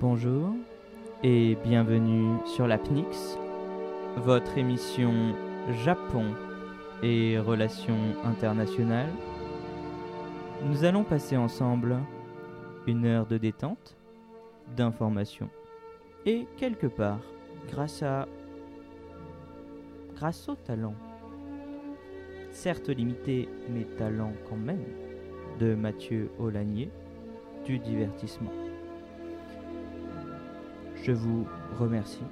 Bonjour et bienvenue sur la PNIX, votre émission Japon et relations internationales. Nous allons passer ensemble une heure de détente, d'information et quelque part, grâce à grâce au talent, certes limité mais talent quand même, de Mathieu Olagnier, du divertissement. Je vous remercie.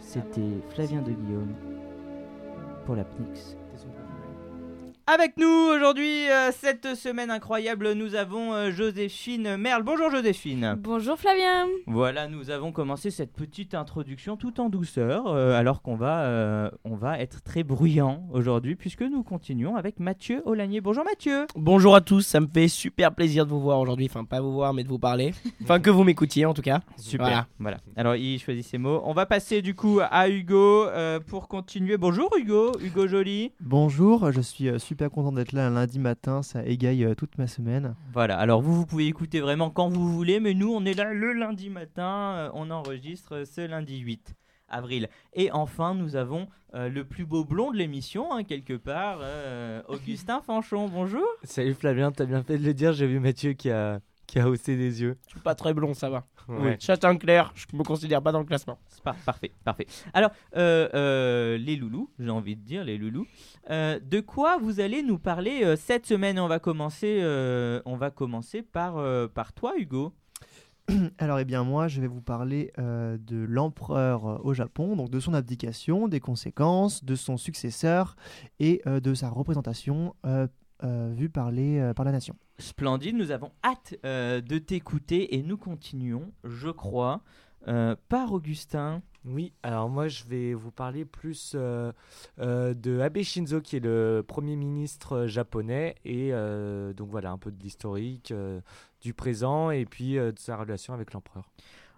C'était Flavien de Guillaume pour la PNIX. Avec nous aujourd'hui, euh, cette semaine incroyable, nous avons euh, Joséphine Merle. Bonjour Joséphine. Bonjour Flavien. Voilà, nous avons commencé cette petite introduction tout en douceur, euh, alors qu'on va, euh, on va être très bruyant aujourd'hui, puisque nous continuons avec Mathieu Olagnier. Bonjour Mathieu. Bonjour à tous, ça me fait super plaisir de vous voir aujourd'hui. Enfin, pas vous voir, mais de vous parler. Enfin, que vous m'écoutiez en tout cas. Super. Voilà. Voilà. Alors, il choisit ses mots. On va passer du coup à Hugo euh, pour continuer. Bonjour Hugo, Hugo Joly. Bonjour, je suis euh, super content d'être là un lundi matin, ça égaye euh, toute ma semaine. Voilà. Alors vous, vous pouvez écouter vraiment quand vous voulez, mais nous, on est là le lundi matin. euh, on enregistre ce lundi 8 avril. Et enfin, nous avons euh, le plus beau blond de l'émission, hein, quelque part, euh, Augustin Fanchon. Bonjour. Salut Flavien, t'as bien fait de le dire, j'ai vu Mathieu qui a, qui a haussé les yeux. Je suis pas très blond, ça va. Ouais. Châtain clair, je me considère pas dans le classement. Parfait, parfait. Alors, euh, euh, les loulous, j'ai envie de dire les loulous. euh, de quoi vous allez nous parler euh, cette semaine? On va commencer, euh, on va commencer par, euh, par toi, Hugo. Alors, eh bien, moi, je vais vous parler euh, de l'empereur euh, au Japon, donc de son abdication, des conséquences, de son successeur et euh, de sa représentation euh, euh, vue par, les, euh, par la nation. Splendide, nous avons hâte euh, de t'écouter et nous continuons, je crois, euh, par Augustin. Oui, alors moi je vais vous parler plus euh, euh, de Abe Shinzo qui est le premier ministre japonais et donc voilà un peu de l'historique, du présent et puis de sa relation avec l'empereur.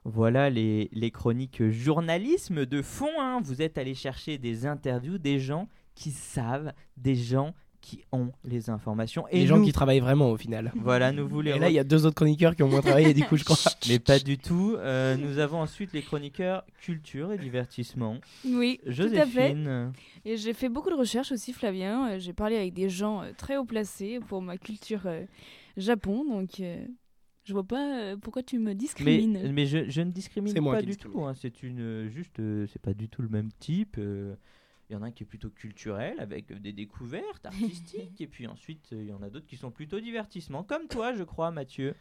Voilà les, les chroniques journalisme de fond. hein. Vous êtes allé chercher des interviews des gens qui savent, des gens qui ont les informations. Et les gens qui travaillent vraiment au final. Voilà, nous voulons. Et là, il y a deux autres chroniqueurs qui ont moins travaillé, du coup, je crois. Mais pas du tout. Euh, nous avons ensuite les chroniqueurs culture et divertissement. Oui, tout à fait. Joséphine. Et j'ai fait beaucoup de recherches aussi, Flavien. Euh, J'ai parlé avec des gens euh, très haut placés pour ma culture euh, Japon, donc euh, je vois pas pourquoi tu me discrimines. mais je, je ne discrimine pas du discrimine. tout. hein. C'est une juste, euh, c'est pas du tout le même type. Euh, Il y en a un qui est plutôt culturel avec euh, des découvertes artistiques et puis ensuite euh, il y en a d'autres qui sont plutôt divertissement comme toi je crois Mathieu.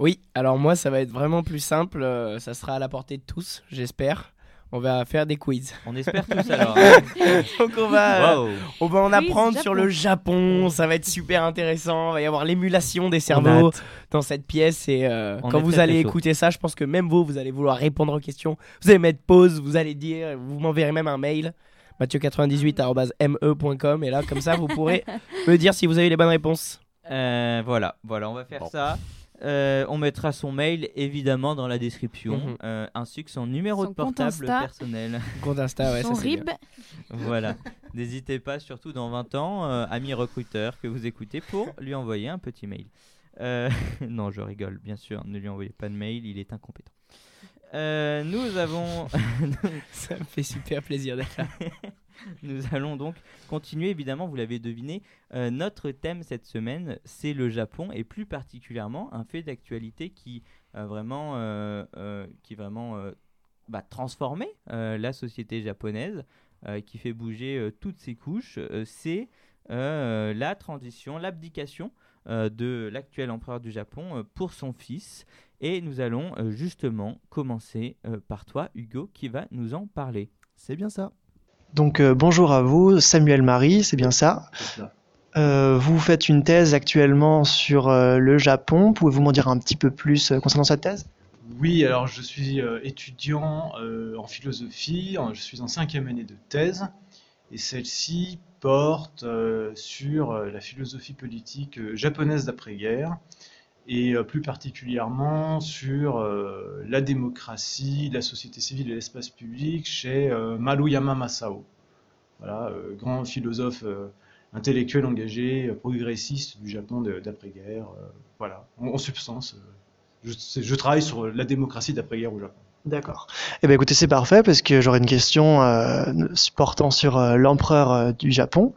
Oui, alors moi, ça va être vraiment plus simple. euh, ça sera à la portée de tous, j'espère. On va faire des quiz. On espère tous alors. Donc, on va, Wow. on va en Quiz apprendre Japon. sur le Japon. Ça va être super intéressant. Il va y avoir l'émulation des cerveaux dans cette pièce. Et euh, quand vous allez écouter ça, je pense que même vous, vous allez vouloir répondre aux questions. Vous allez mettre pause, vous allez dire, vous m'enverrez même un mail. Mathieu98.me.com et là comme ça vous pourrez me dire si vous avez les bonnes réponses. Euh, voilà, voilà, on va faire Bon. ça. Euh, on mettra son mail évidemment dans la description, Mhm. euh, ainsi que son numéro Son de compte portable Insta. personnel. Compte Insta, ouais, Son ça rib, bien. voilà. N'hésitez pas, surtout dans 20 ans, euh, ami recruteur que vous écoutez, pour lui envoyer un petit mail. Euh, non, je rigole, bien sûr, ne lui envoyez pas de mail, il est incompétent. Euh, nous avons, Ça me fait super plaisir d'être là. nous allons donc continuer, évidemment, vous l'avez deviné, euh, notre thème cette semaine, c'est le Japon et plus particulièrement un fait d'actualité qui a vraiment, euh, euh, qui vraiment euh, bah, transformé euh, la société japonaise, euh, qui fait bouger euh, toutes ses couches. Euh, c'est euh, la transition, l'abdication euh, de l'actuel empereur du Japon euh, pour son fils. Et nous allons euh, justement commencer euh, par toi, Hugo, qui va nous en parler. C'est bien ça. Donc, euh, bonjour à vous, Samuel Marie, c'est bien ça. Euh, vous faites une thèse actuellement sur euh, le Japon. Pouvez-vous m'en dire un petit peu plus euh, concernant cette thèse? Oui, alors je suis euh, étudiant euh, en philosophie, je suis en cinquième année de thèse, et celle-ci porte sur la philosophie politique japonaise d'après-guerre et plus particulièrement sur la démocratie, la société civile et l'espace public chez Maruyama Masao. Voilà, grand philosophe intellectuel engagé, progressiste du Japon d'après-guerre. voilà, en, substance, je, travaille sur la démocratie d'après-guerre au Japon. D'accord. Eh bien, écoutez, c'est parfait parce que j'aurais une question euh, portant sur euh, l'empereur euh, du Japon.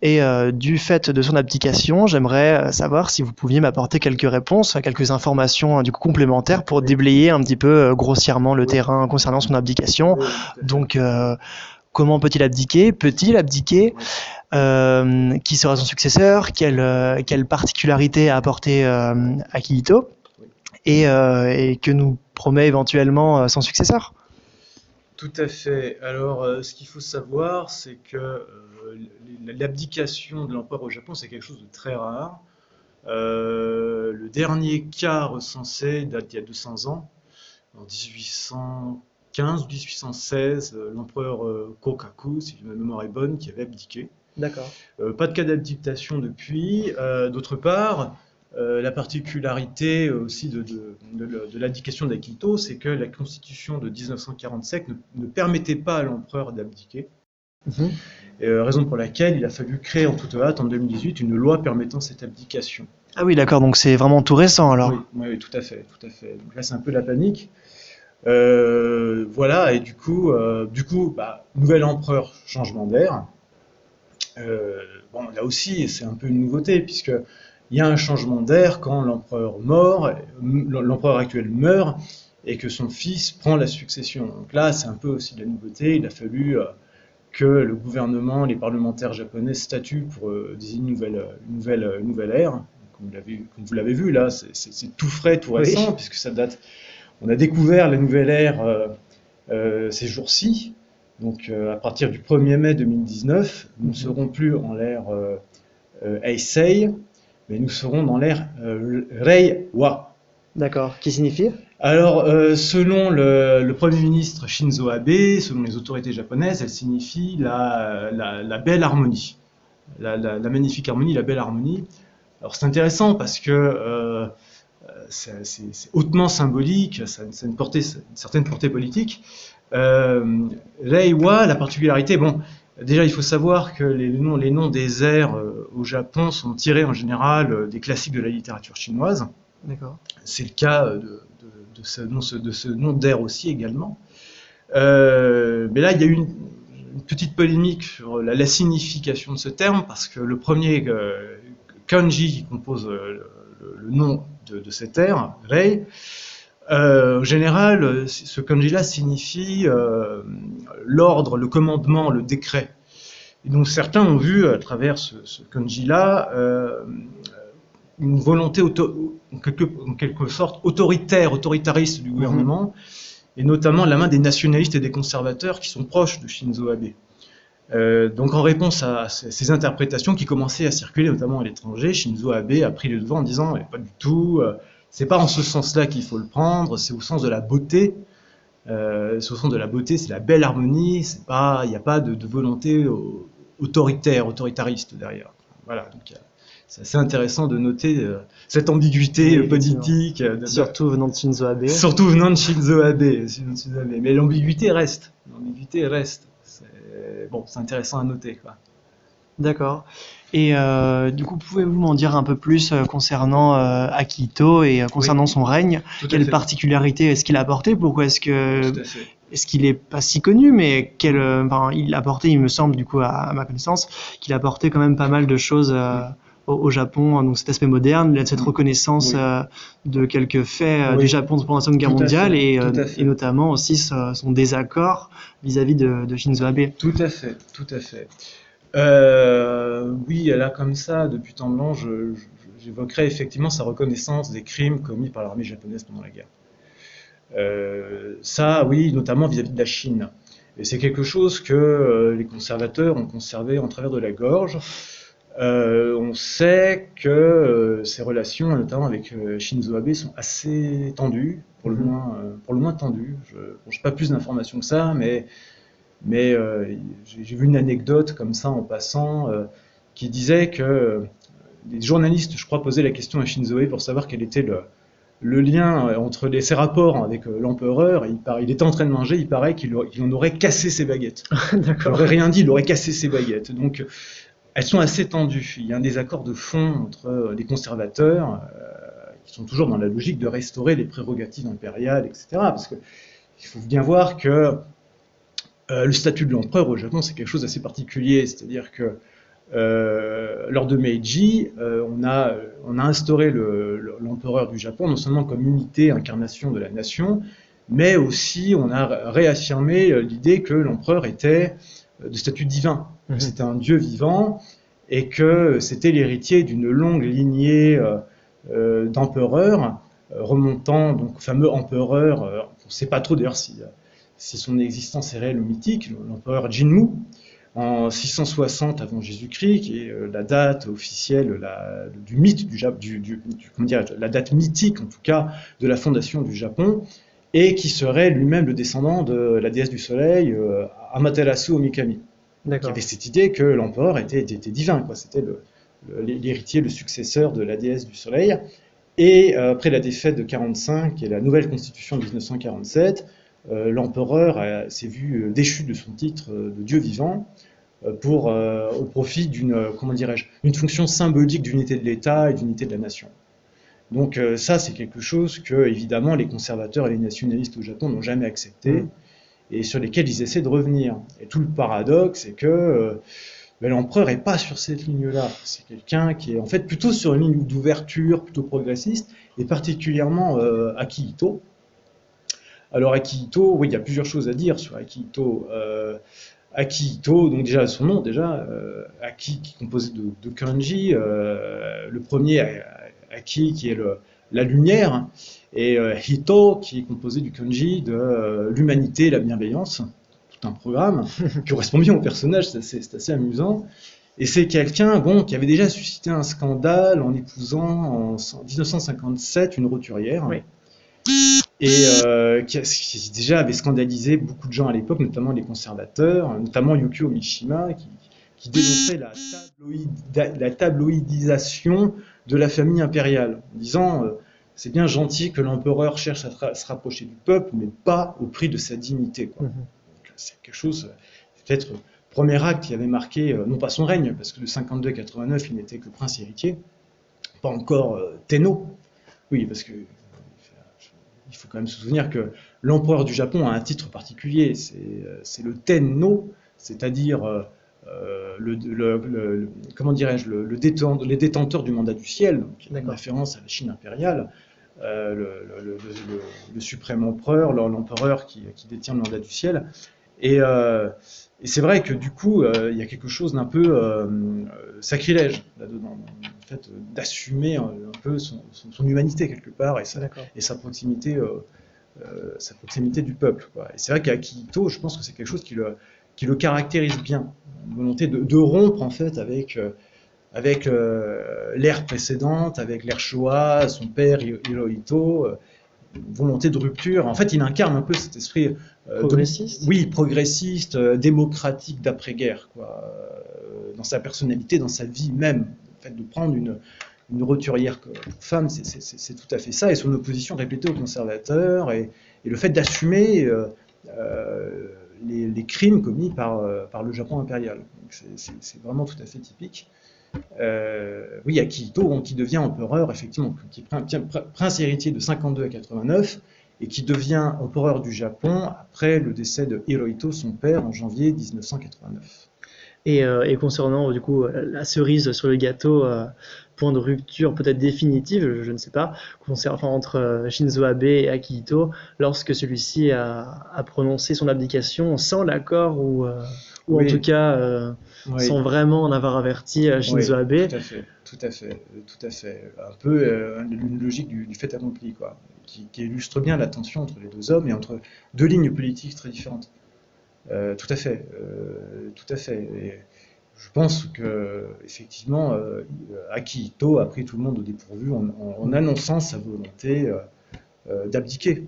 Et du fait de son abdication. J'aimerais savoir si vous pouviez m'apporter quelques réponses, quelques informations du coup complémentaires pour déblayer un petit peu grossièrement le terrain concernant son abdication. Donc, comment peut-il abdiquer? Peut-il abdiquer? Qui sera son successeur? Quelle, quelle particularité a apporté Akihito? Et, et que nous promet éventuellement euh, son successeur. Tout à fait. Alors, euh, ce qu'il faut savoir, c'est que euh, l'abdication de l'empereur au Japon, c'est quelque chose de très rare. le dernier cas recensé date d'il y a 200 ans, en 1815 ou 1816, l'empereur Kokaku, si ma mémoire est bonne, qui avait abdiqué. D'accord. pas de cas d'abdication depuis. D'autre part, euh, la particularité aussi de, de, de, l'abdication d'Akito, c'est que la constitution de 1947 ne, permettait pas à l'empereur d'abdiquer. Mhm. Euh, raison pour laquelle il a fallu créer en toute hâte, en 2018, une loi permettant cette abdication. Ah oui, d'accord, donc c'est vraiment tout récent alors. Oui, tout à fait, tout à fait. Donc là, c'est un peu la panique. Euh, voilà, et du coup, du coup bah, nouvel empereur, changement d'air. bon, là aussi, c'est un peu une nouveauté, puisque il y a un changement d'air quand l'empereur mort, l'empereur actuel meurt et que son fils prend la succession. Donc là, c'est un peu aussi de la nouveauté. Il a fallu euh, que le gouvernement, les parlementaires japonais statuent pour euh, désigner une nouvelle, une nouvelle, une nouvelle ère. Comme vous l'avez vu, là, c'est tout frais, tout récent, puisque ça date. On a découvert la nouvelle ère euh, ces jours-ci. Donc à partir du 1er mai 2019, nous ne serons plus en l'ère Heisei, mais nous serons dans l'ère euh, Reiwa. D'accord. Qui signifie Alors, euh, selon le, Premier ministre Shinzo Abe, selon les autorités japonaises, elle signifie la, la, belle harmonie. La, la, magnifique harmonie, la belle harmonie. Alors, c'est intéressant parce que euh, c'est hautement symbolique, ça, a une, portée, une certaine portée politique. Reiwa, la particularité, bon, Déjà, il faut savoir que les noms, les noms des airs euh, au Japon sont tirés en général euh, des classiques de la littérature chinoise. C'est le cas euh, de, ce, nom, de ce nom d'air aussi également. mais là, il y a eu une, petite polémique sur la, signification de ce terme, parce que le premier kanji qui compose le, nom de, cet air, Rei, en général, ce kanji-là signifie l'ordre, le commandement, le décret. Et donc certains ont vu à travers ce, kanji-là euh, une volonté en, quelque, sorte autoritaire, autoritariste du gouvernement, et notamment la main des nationalistes et des conservateurs qui sont proches de Shinzo Abe. Euh, donc en réponse à ces, interprétations qui commençaient à circuler notamment à l'étranger, Shinzo Abe a pris le devant en disant pas du tout, euh, c'est pas en ce sens-là qu'il faut le prendre, c'est au sens de la beauté euh, ce sont de la beauté, c'est la belle harmonie, c'est pas, il n'y a pas de, volonté autoritaire, autoritariste derrière. Voilà, donc c'est assez intéressant de noter euh, cette ambiguïté politique. surtout venant de Shinzo Abe. Surtout venant de Shinzo Abe. Mais l'ambiguïté reste. L'ambiguïté reste. Bon, c'est intéressant à noter. D'accord. Et euh, du coup, pouvez-vous m'en dire un peu plus euh, concernant euh, Akito et concernant son règne? Quelle particularité est-ce qu'il a apporté? Pourquoi est-ce que est-ce qu'il est pas si connu, mais quel, enfin, il a apporté, il me semble, du coup, à, ma connaissance, qu'il a apporté quand même pas mal de choses au, Japon, donc cet aspect moderne, cette reconnaissance de quelques faits du Japon pendant la Seconde Guerre mondiale et, et, notamment aussi son désaccord vis-à-vis de, de, Shinzo Abe. Tout à fait, tout à fait. Euh, oui, là, comme ça, depuis temps blanc, j'évoquerai effectivement sa reconnaissance des crimes commis par l'armée japonaise pendant la guerre. Euh, ça, oui, notamment vis-à-vis de la Chine. Et c'est quelque chose que euh, les conservateurs ont conservé en travers de la gorge. on sait que ces relations, notamment avec Shinzo Abe, sont assez tendues, pour le mm-hmm. moins, pour le moins tendues. Je n'ai pas plus d'informations que ça, mais mais j'ai vu une anecdote comme ça en passant qui disait que des journalistes, je crois, posaient la question à Shinzo Abe pour savoir quel était le, le lien entre les, ses rapports avec l'empereur. Il, il, était en train de manger, il paraît qu'il en aurait cassé ses baguettes. il n'aurait rien dit, il aurait cassé ses baguettes. Donc, elles sont assez tendues. Il y a un désaccord de fond entre les conservateurs sont toujours dans la logique de restaurer les prérogatives impériales, etc. Parce qu'il faut bien voir que euh, le statut de l'empereur au Japon, c'est quelque chose d'assez particulier. C'est-à-dire que euh, lors de Meiji, euh, on, a, on a instauré l'empereur du Japon non seulement comme unité, incarnation de la nation, mais aussi on a réaffirmé l'idée que l'empereur était de statut divin. Mhm. C'était un dieu vivant et que c'était l'héritier d'une longue lignée euh, d'empereurs euh, remontant, donc au fameux empereur, euh, on ne sait pas trop d'ailleurs si, si, son existence est réelle ou mythique, l'empereur Jinmu, en 660 avant Jésus-Christ, qui est la date officielle du mythe du, du, comment dire, la date mythique en tout cas de la fondation du Japon, et qui serait lui-même le descendant de la déesse du soleil, Amaterasu Omikami, qui avait cette idée que l'empereur était, était, divin, quoi. C'était le, l'héritier, le successeur de la déesse du soleil. Et euh, après la défaite de 45 et la nouvelle constitution de 1947, euh, l'empereur s'est vu euh, déchu de son titre de dieu vivant pour, au profit d'une comment dirais-je, une fonction symbolique d'unité de l'État et d'unité de la nation. Donc ça, c'est quelque chose que évidemment les conservateurs et les nationalistes au Japon n'ont jamais accepté mmh. et sur lesquels ils essaient de revenir. Et tout le paradoxe, c'est que mais l'empereur n'est pas sur cette ligne-là. C'est quelqu'un qui est en fait plutôt sur une ligne d'ouverture, plutôt progressiste, et particulièrement euh, Akihito. Alors Akihito, oui, il y a plusieurs choses à dire sur Akihito. Euh, Akihito, donc déjà son nom, déjà, euh, Aki qui est composé de, kanji, euh, le premier Aki qui est le, la lumière, et Hito qui est composé du kanji de l'humanité, la bienveillance un programme qui correspond bien au personnage, c'est assez, amusant. Et c'est quelqu'un bon, qui avait déjà suscité un scandale en épousant en 1957 une roturière. Et euh, qui, déjà avait scandalisé beaucoup de gens à l'époque, notamment les conservateurs, notamment Yukio Mishima, qui, dénonçait la, tabloïdisation de la famille impériale, en disant euh, c'est bien gentil que l'empereur cherche à se rapprocher du peuple, mais pas au prix de sa dignité. Quoi. Mm-hmm c'est quelque chose, peut-être premier acte qui avait marqué, euh, non pas son règne, parce que de 52 à 89, il n'était que prince héritier, pas encore euh, Tenno. Oui, parce que il faut quand même se souvenir que l'empereur du Japon a un titre particulier, c'est euh, le Tenno, c'est-à-dire le, comment dirais-je, le, les détenteurs du mandat du ciel, donc une référence à la Chine impériale. le, suprême empereur, l'empereur qui, qui, détient le mandat du ciel, euh, et, c'est vrai que du coup, euh, il y a quelque chose d'un peu euh, sacrilège là-dedans, en fait, d'assumer un, peu son, humanité quelque part et sa, et sa proximité, sa proximité du peuple. Et c'est vrai qu'Akito, je pense que c'est quelque chose qui le, qui le caractérise bien, une volonté de, rompre en fait avec avec l'ère précédente, avec l'ère Showa, son père Hirohito, volonté de rupture. En fait, il incarne un peu cet esprit euh, progressiste Oui, progressiste, euh, démocratique d'après-guerre, quoi. Euh, dans sa personnalité, dans sa vie même. En fait, de prendre une, une roturière pour femme, c'est tout à fait ça. Et son opposition répétée aux conservateurs et, le fait d'assumer les, crimes commis par, par le Japon impérial. C'est vraiment tout à fait typique. Oui, Akihito, qui devient empereur, effectivement, prince héritier de 52 à 89, et qui devient empereur du Japon après le décès de Hirohito, son père, en janvier 1989. Euh, et, concernant du coup la cerise sur le gâteau, euh, point de rupture peut-être définitive, je, ne sais pas, entre euh, Shinzo Abe et Akihito, lorsque celui-ci a, prononcé son abdication sans l'accord ou, ou en tout cas sans vraiment en avoir averti Shinzo Abe. Tout à fait, tout à fait, tout à fait. Un peu une logique du, du fait accompli, quoi qui, illustre bien la tension entre les deux hommes et entre deux lignes politiques très différentes. Euh, tout à fait, euh, tout à fait. je pense que effectivement, euh, Akihito a pris tout le monde au dépourvu en, annonçant sa volonté d'abdiquer.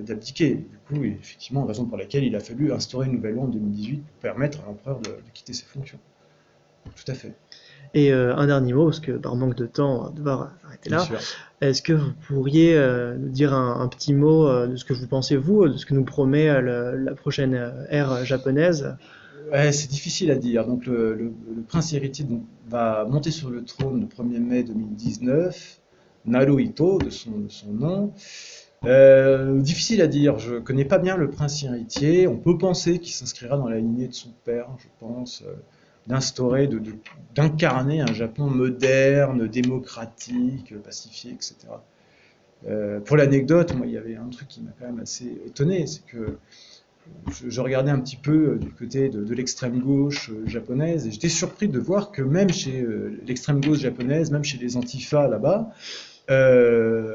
D'abdiquer. Du coup, effectivement, raison pour laquelle il a fallu instaurer une nouvelle loi en 2018 pour permettre à l'empereur de, quitter ses fonctions. Tout à fait. Et un dernier mot, parce que par manque de temps, on va devoir arrêter là. Est-ce que vous pourriez nous dire un, petit mot de ce que vous pensez, vous, de ce que nous promet la prochaine ère japonaise? Ouais, c'est difficile à dire. Donc le, prince héritier va monter sur le trône le 1er mai 2019, Naruhito de son, de son nom. Euh, difficile à dire, je connais pas bien le prince héritier. On peut penser qu'il s'inscrira dans la lignée de son père, je pense, euh, d'instaurer, d'incarner un Japon moderne, démocratique, pacifié, etc. Euh, pour l'anecdote, moi, il y avait un truc qui m'a quand même assez étonné, c'est que je, regardais un petit peu du côté de, l'extrême gauche japonaise et j'étais surpris de voir que même chez l'extrême gauche japonaise, même chez les antifas là-bas,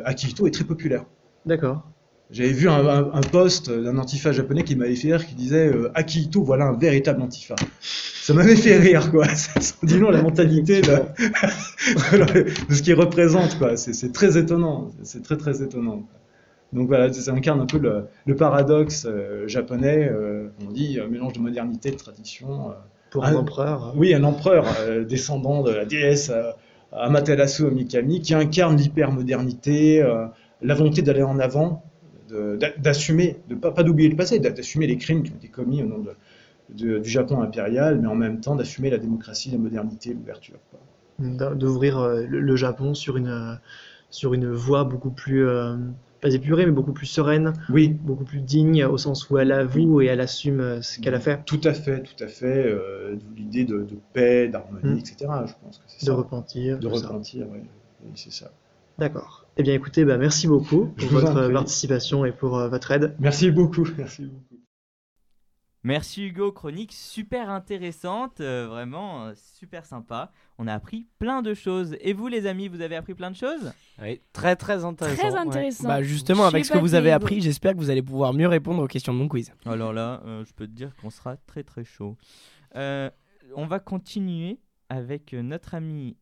Akihito est très populaire. D'accord. J'avais vu un, un, post d'un antifa japonais qui m'avait fait rire, qui disait Akihito, voilà un véritable antifa. Ça m'avait fait rire, quoi. Ça dit la mentalité de, de ce qu'il représente, quoi. C'est très étonnant. C'est très, très étonnant. Donc voilà, ça incarne un peu le, paradoxe euh, japonais. Euh, on dit un mélange de modernité et de tradition. Euh, Pour un, empereur. Oui, un empereur descendant de la déesse Amaterasu Omikami qui incarne l'hypermodernité, la volonté d'aller en avant, d'assumer, de, pas, pas d'oublier le passé, d'assumer les crimes qui ont été commis au nom de, du Japon impérial, mais en même temps d'assumer la démocratie, la modernité, l'ouverture. D'ouvrir le, Japon sur une, sur une voie beaucoup plus pas épurée, mais beaucoup plus sereine, oui. beaucoup plus digne, au sens où elle avoue et elle assume euh, ce qu'elle a fait. Tout à fait, tout à fait. Euh, l'idée de, paix, d'harmonie, hmm. etc. Je pense que c'est ça. De repentir. De repentir, oui, c'est ça. D'accord. Eh bien, écoutez, bah, merci beaucoup pour votre participation et pour euh, votre aide. Merci beaucoup. Merci beaucoup. Merci Hugo, chronique super intéressante, euh, vraiment euh, super sympa. On a appris plein de choses. Et vous les amis, vous avez appris plein de choses? Oui, très très intéressant. Très intéressant. Bah justement, avec ce que vous avez appris, j'espère que vous allez pouvoir mieux répondre aux questions de mon quiz. Alors là, euh, je peux te dire qu'on sera très très chaud. on va continuer avec notre ami.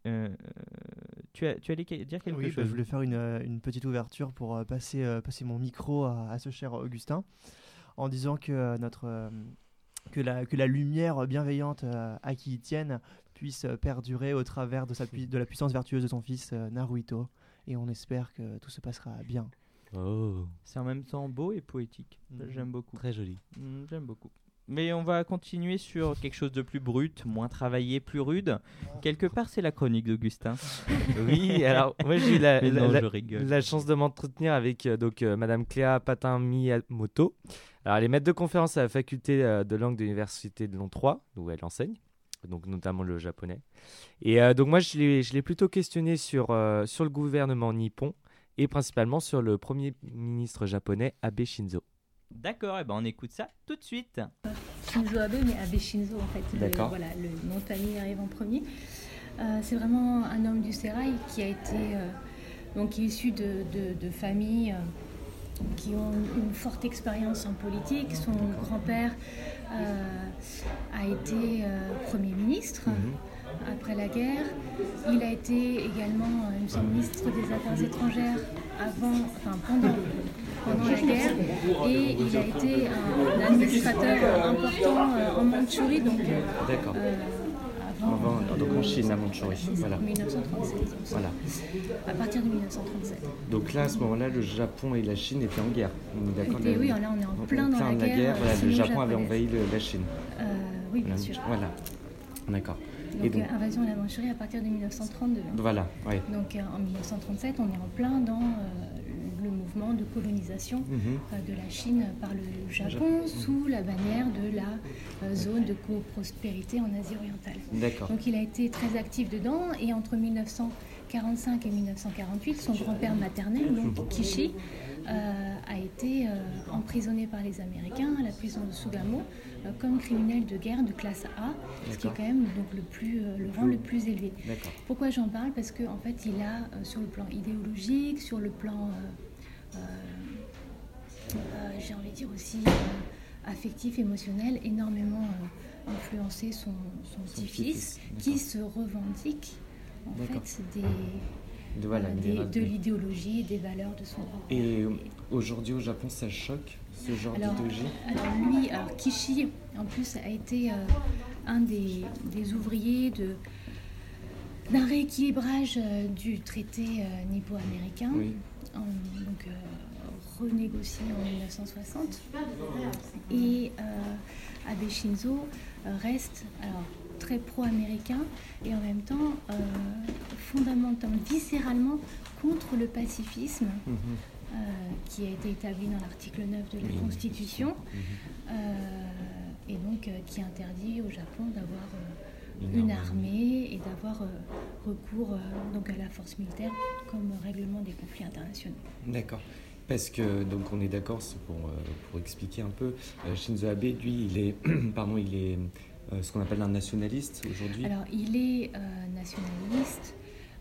Tu, as, tu allais dire quelque oui, bah, chose Je voulais faire une, une, petite ouverture pour passer, passer mon micro à, à ce cher Augustin en disant que euh, notre euh, que la, que la lumière bienveillante euh, à qui il tienne puisse perdurer au travers de, sa de la puissance vertueuse de son fils Naruhito. Et on espère que tout se passera bien. Oh. C'est en même temps beau et poétique. J'aime beaucoup. Très joli. Mm, j'aime beaucoup. Mais on va continuer sur quelque chose de plus brut, moins travaillé, plus rude. Quelque part, c'est la chronique d'Augustin. oui, alors moi j'ai eu la, la, chance de m'entretenir avec donc Madame Cléa Patin-Miyamoto. Alors, elle est maître de conférence à la faculté euh, de langue de l'université de Lyon 3, où elle enseigne, donc notamment le japonais. Et euh, donc moi, je l'ai plutôt questionné sur, euh, sur le gouvernement nippon et principalement sur le premier ministre japonais Abe Shinzo. D'accord, et eh ben on écoute ça tout de suite. Shinzo Abe, mais Abe Shinzo en fait. D'accord. Voilà, le nom de famille arrive en premier. c'est vraiment un homme du sérail qui a été donc issu de, de, de familles qui ont une forte expérience en politique. Son grand-père euh, a été euh, Premier ministre mhm. Après la guerre. Il a été également euh, ministre des Affaires étrangères avant, enfin pendant, pendant la guerre et il a été un, administrateur important en Mandchourie. Donc, donc en Chine, à Mandchourie. Voilà. 1937. Voilà. À partir de 1937. Donc là, à ce moment-là, le Japon et la Chine étaient en guerre. d'accord Oui, là, on est en plein dans la, guerre. voilà, le Japon avait envahi la Chine. Euh, oui, bien sûr. Voilà. D'accord. Donc, donc euh, invasion de la Mandchourie à partir de 1932. Voilà, oui. Donc euh, en 1937, on est en plein dans le mouvement de colonisation mhm. euh, de la Chine par le Japon sous la bannière de la euh, zone de coprospérité en Asie orientale. Donc il a été très actif dedans et entre 1945 et 1948, son grand-père maternel, donc Kishi, euh, a été emprisonné par les Américains à la prison de Sugamo comme criminel de guerre de classe A, ce qui est quand même donc, le, plus, le rang le plus élevé. Pourquoi j'en parle? Parce qu'en en fait, il a, sur le plan idéologique, sur le plan euh, euh, j'ai envie de dire aussi euh, affectif, émotionnel, énormément influencé son, son, petit-fils, qui se revendique en fait des, de, l'idéologie, des valeurs de son groupe. Et aujourd'hui au Japon, ça choque ce genre d'idéologie Alors lui, alors Kishi, en plus, a été un des, ouvriers de d'un rééquilibrage du traité nippo-américain, donc renégocié en 1960. Et Abe Shinzo reste alors, très pro-américain et en même temps euh, fondamentalement, viscéralement contre le pacifisme mhm. euh, qui a été établi dans l'article 9 de la Constitution mhm. euh, et donc qui interdit au Japon d'avoir une, armée et d'avoir recours donc à la force militaire comme règlement des conflits internationaux. D'accord. Parce que, donc on est d'accord, pour, pour expliquer un peu, Shinzo Abe, lui, il est, pardon, il est ce qu'on appelle un nationaliste aujourd'hui Alors, il est euh, nationaliste.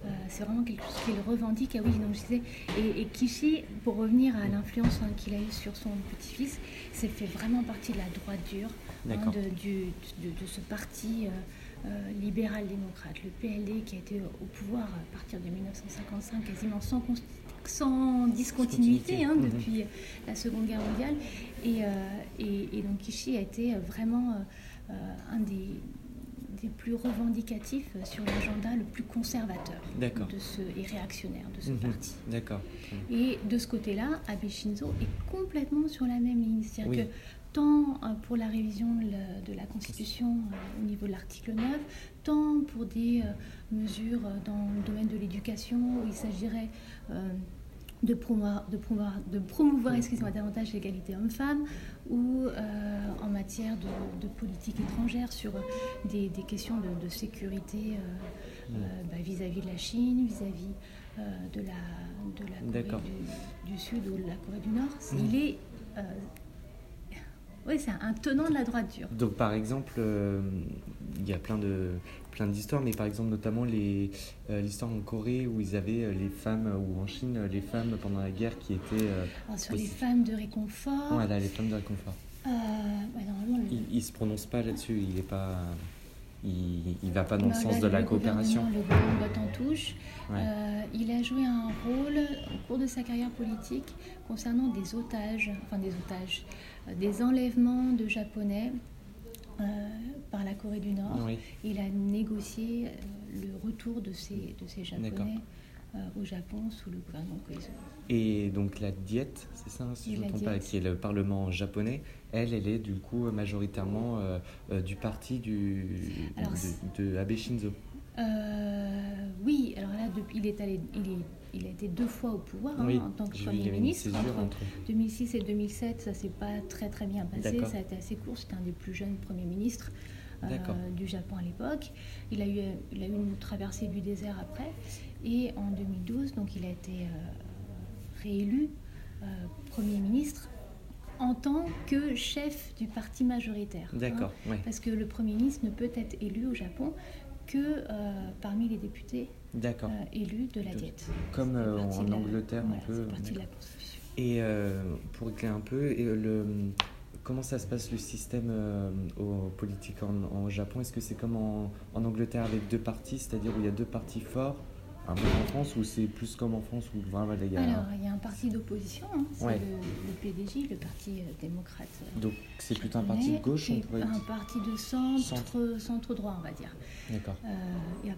Euh, c'est vraiment quelque chose qu'il revendique. Ah oui, donc je disais, et, Kishi, pour revenir à l'influence hein, qu'il a eue sur son petit-fils, c'est fait vraiment partie de la droite dure hein, de, du, de, ce parti libéral-démocrate, le PLD, qui a été au pouvoir à partir de 1955, quasiment sans, sans discontinuité hein, mhm. depuis la Seconde Guerre mondiale. Et, et, et, donc Kishi a été vraiment euh, un des, des, plus revendicatifs sur l'agenda le plus conservateur de ce, et réactionnaire de ce mhm. parti. D'accord. Et de ce côté-là, Abe Shinzo est complètement sur la même ligne. C'est-à-dire que tant euh, pour la révision de la Constitution euh, au niveau de l'article 9, tant pour des mesures dans le domaine de l'éducation où il s'agirait de promouvoir, de promouvoir, de promouvoir excusez-moi, davantage l'égalité homme-femme, ou euh, en matière de, politique étrangère sur des, questions de, sécurité euh, euh, bah, vis-à-vis de la Chine, vis-à-vis de, la, de la Corée du, Sud ou de la Corée du Nord. Il est oui, c'est un tenant de la droite dure. Donc, par exemple, il y a plein de plein d'histoires, mais par exemple notamment euh, l'histoire en Corée où ils avaient euh, les femmes ou en Chine les femmes pendant la guerre qui étaient ah, sur les femmes de réconfort. Voilà, les femmes de réconfort. normalement, il, ne se prononce pas là-dessus, il est pas. Il, il va pas dans le sens de la coopération. Le gouvernement en touche. il a joué un rôle au cours de sa carrière politique concernant des otages, enfin des otages, des enlèvements de Japonais euh, par la Corée du Nord. Il a négocié euh, le retour de ces, de ces Japonais euh, au Japon sous le gouvernement Koizumi. Et donc la diète, c'est ça, si je ne me trompe pas, qui est le Parlement japonais, elle, elle est du coup majoritairement du parti du, de, Abe Shinzo. oui, alors là, depuis, il est allé, il est il a été deux fois au pouvoir hein, en tant que Premier ministre. Entre 2006 et 2007, ça s'est pas très très bien passé. Ça a été assez court. C'était un des plus jeunes premiers ministres euh, du Japon à l'époque. Il, a eu, il a eu une traversée du désert après. Et en 2012, donc, il a été euh, réélu euh, Premier ministre en tant que chef du parti majoritaire. Hein. D'accord. Parce que le Premier ministre ne peut être élu au Japon que parmi les députés. Euh, élu de la diète. Comme euh, en Angleterre un peu. Partie de la Constitution. Et euh, pour éclairer un peu, et, le, comment ça se passe le système au, politique en, Japon? Est-ce que c'est comme en, en, Angleterre avec deux partis, c'est-à-dire où il y a deux partis forts un peu en France ou c'est plus comme en France où Alors, il y a un parti d'opposition, hein, c'est le, PDJ, le Parti démocrate. Donc c'est plutôt un parti de gauche on pourrait Un parti de centre, centre, droit, on va dire. D'accord. Il y a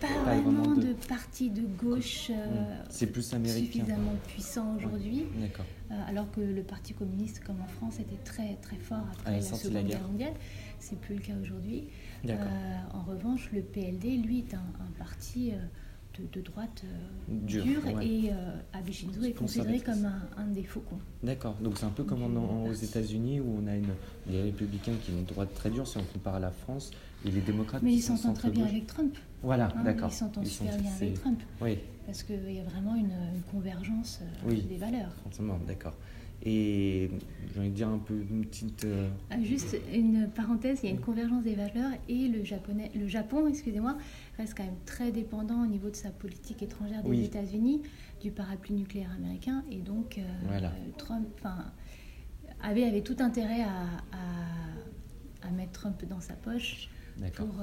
pas, vraiment de, parti de gauche euh, c'est plus américain, suffisamment puissant aujourd'hui. D'accord. Euh, alors que le Parti communiste, comme en France, était très très fort après la Seconde Guerre mondiale. C'est plus le cas aujourd'hui. Euh, en revanche, le PLD, lui, est un, parti de, droite dure, et Abe Shinzo est considéré comme un, des faucons. D'accord, donc c'est un peu comme aux États-Unis où on a une, les républicains qui ont une droite très dure si on compare à la France et les démocrates. Mais ils s'entendent très bien avec Trump. Voilà, hein, d'accord. Ils s'entendent super bien avec Trump. Oui. Parce qu'il y a vraiment une, convergence euh, des valeurs. Forcément, d'accord. Et j'ai envie de dire un peu une petite. Euh, ah, juste une parenthèse, il y a une convergence des valeurs et le, japonais, le Japon, excusez-moi, reste quand même très dépendant au niveau de sa politique étrangère des États-Unis, du parapluie nucléaire américain. Et donc, euh, Trump avait, avait tout intérêt à, à, à, mettre Trump dans sa poche pour,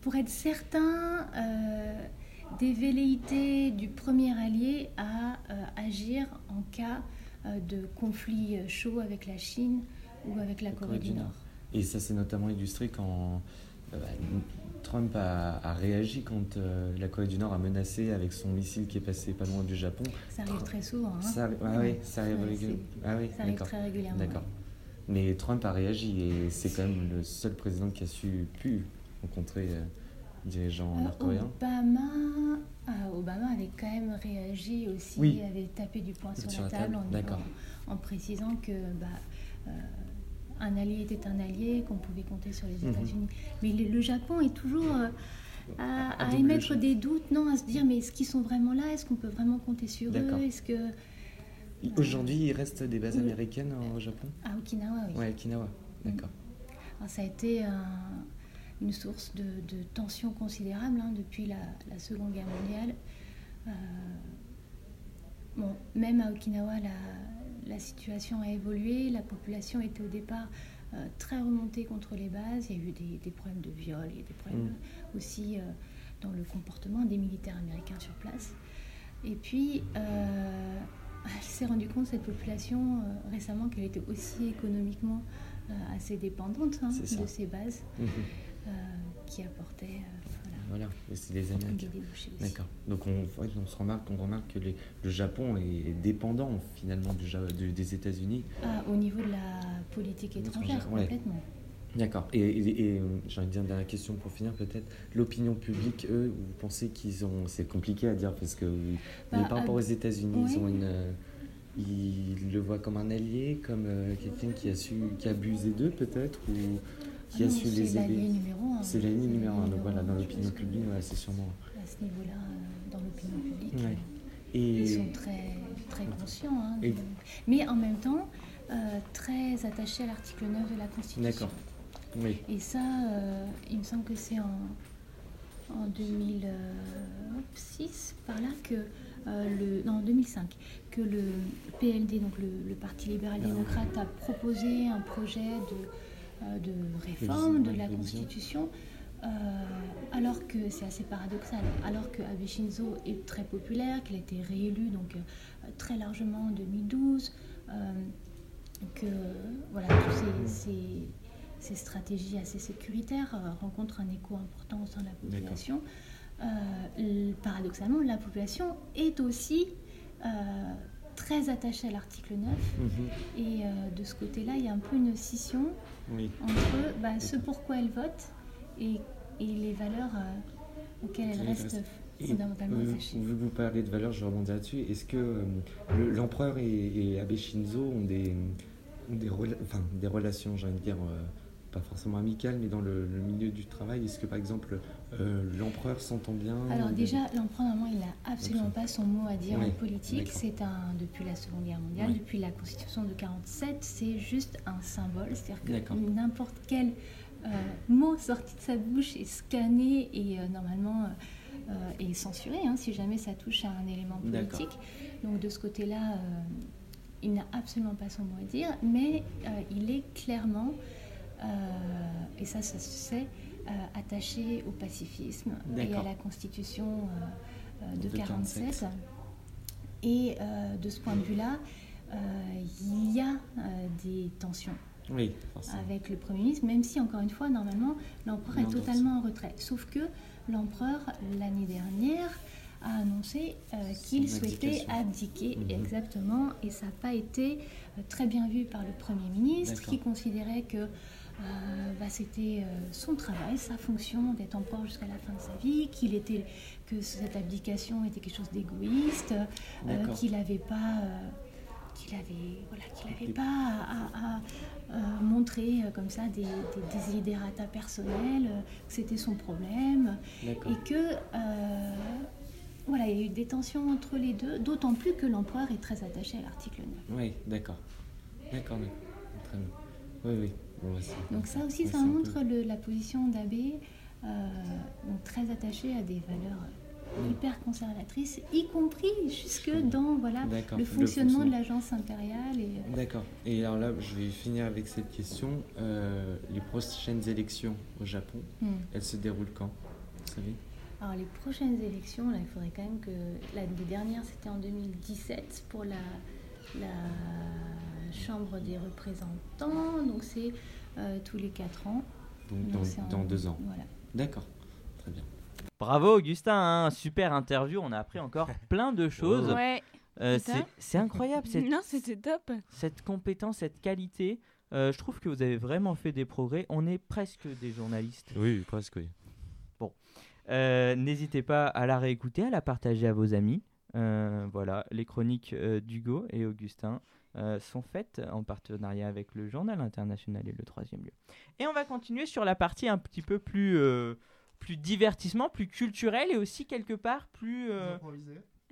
pour être certain des velléités du premier allié à agir en cas de conflit chaud avec la Chine ou avec la Corée, du Nord. Et ça s'est notamment illustré quand Trump a, réagi quand euh, la Corée du Nord a menacé avec son missile qui est passé pas loin du Japon. Ça arrive très souvent. Hein. Ça, ah oui, ça arrive, ah oui, ça arrive très régulièrement. D'accord. Mais Trump a réagi et c'est quand même le seul président qui a su, pu rencontrer euh, dirigeants euh, nord-coréens. Obama, ah, Obama avait quand même réagi aussi, oui. avait tapé du poing sur, la table, en, en, précisant que bah, euh, un allié était un allié, qu'on pouvait compter sur les mhm. États-Unis. Mais le, Japon est toujours euh, à, émettre des doutes, non, à se dire mais est-ce qu'ils sont vraiment là? Est-ce qu'on peut vraiment compter sur eux? Est-ce que Aujourd'hui, il reste des bases américaines au Japon? À Okinawa, oui. Ouais, Okinawa, d'accord. Ça a été une source de, tension considérable hein, depuis la, Seconde Guerre mondiale. Euh, bon, même à Okinawa, la, la situation a évolué. La population était au départ euh, très remontée contre les bases. Il y a eu des, problèmes de viol, il y a des problèmes mm. aussi euh, dans le comportement des militaires américains sur place. Et puis, elle s'est rendue compte, cette population, récemment, qu'elle était aussi économiquement assez dépendante hein, de ces bases mm-hmm. qui apportaient voilà, c'est des Américains. D'accord. Donc on, on, se remarque, on remarque que le Japon est dépendant finalement du, des États-Unis. Ah, au niveau de la politique étrangère, complètement. D'accord. Et, et, j'ai envie de dire une dernière question pour finir peut-être. L'opinion publique, eux, vous pensez qu'ils ont... C'est compliqué à dire parce que bah, par rapport aux États-Unis, ils ont une... ils le voient comme un allié, comme euh, quelqu'un qui a su, qui a abusé d'eux peut-être ou qui a su les aider. C'est la ligne numéro un. Donc voilà, dans l'opinion publique, c'est sûrement. À ce niveau-là, euh, dans l'opinion publique, et... ils sont très, très conscients. Hein, Mais en même temps, euh, très attachés à l'article 9 de la Constitution. D'accord. Oui. Et ça, euh, il me semble que c'est en, en 2006, par là, que le, non, en 2005, que le PLD, donc le, le Parti libéral-démocrate, a proposé un projet de euh, de réforme de la Constitution, euh, alors que c'est assez paradoxal, alors que Abe Shinzo est très populaire, qu'il a été réélu donc euh, très largement en 2012, que voilà, toutes ces, ces, stratégies assez sécuritaires rencontrent un écho important au sein de la population. paradoxalement, la population est aussi très attachée à l'article 9. Mhm. Et de ce côté-là, il y a un peu une scission entre bah, ce pourquoi elle vote et, et les valeurs euh, auxquelles elle reste fondamentalement attachée. Vous, vous parlez de valeurs, je rebondis là-dessus. Est-ce que euh, l'empereur et, Abe Shinzo ont des, des, enfin, des relations, j'ai envie de dire, euh, pas forcément amicales, mais dans le, milieu du travail Est-ce que par exemple l'empereur s'entend bien Alors déjà, l'empereur, normalement, il n'a absolument pas son mot à dire en politique. C'est un, depuis la Seconde Guerre mondiale, depuis la Constitution de 47, c'est juste un symbole. C'est-à-dire que n'importe quel euh, mot sorti de sa bouche est scanné et euh, normalement euh, est censuré hein, si jamais ça touche à un élément politique. Donc de ce côté-là, il n'a absolument pas son mot à dire, mais il est clairement, et ça, ça se sait, attaché au pacifisme et à la Constitution de, 47. Et de ce point de vue-là, il y a des tensions avec le Premier ministre, même si, encore une fois, normalement, l'empereur est totalement en retrait. Sauf que l'empereur, l'année dernière, a annoncé euh, qu'il souhaitait abdiquer mhm. exactement, et ça n'a pas été euh, très bien vu par le Premier ministre, qui considérait que euh, bah, c'était son travail, sa fonction d'être empereur jusqu'à la fin de sa vie, qu'il était, que cette abdication était quelque chose d'égoïste, qu'il n'avait pas qu'il avait, voilà, qu'il n'avait pas à, euh, montrer euh, comme ça des, des personnels, euh, que c'était son problème, et que voilà, il y a eu des tensions entre les deux, d'autant plus que l'empereur est très attaché à l'article 9. Oui, d'accord. D'accord, très bien. Oui, oui. Donc ça aussi, ça montre la position d'Abbé, très attaché à des valeurs hyper conservatrice, y compris jusque dans voilà, le fonctionnement de l'agence impériale. Et... Euh, D'accord. Et alors là, je vais finir avec cette question. Euh, les prochaines élections au Japon, hmm. elles se déroulent quand vous savez? Alors les prochaines élections, là, il faudrait quand même que l'année dernière, c'était en 2017 pour la, la Chambre des représentants, donc c'est euh, tous les 4 ans. Donc, Donc, dans, deux ans. Voilà. D'accord, très bien. Bravo Augustin, hein, super interview, on a appris encore plein de choses. Ouais. Euh, c'est incroyable cette, Non, c'était top. cette compétence, cette qualité. Euh, je trouve que vous avez vraiment fait des progrès. On est presque des journalistes. Oui, presque, oui. Euh, N'hésitez pas à la réécouter, à la partager à vos amis. Euh, voilà, les chroniques euh, d'Hugo et Augustin euh, sont faites en partenariat avec le Journal International et le Troisième Lieu. Et on va continuer sur la partie un petit peu plus, euh, plus divertissement, plus culturel et aussi quelque part plus... euh,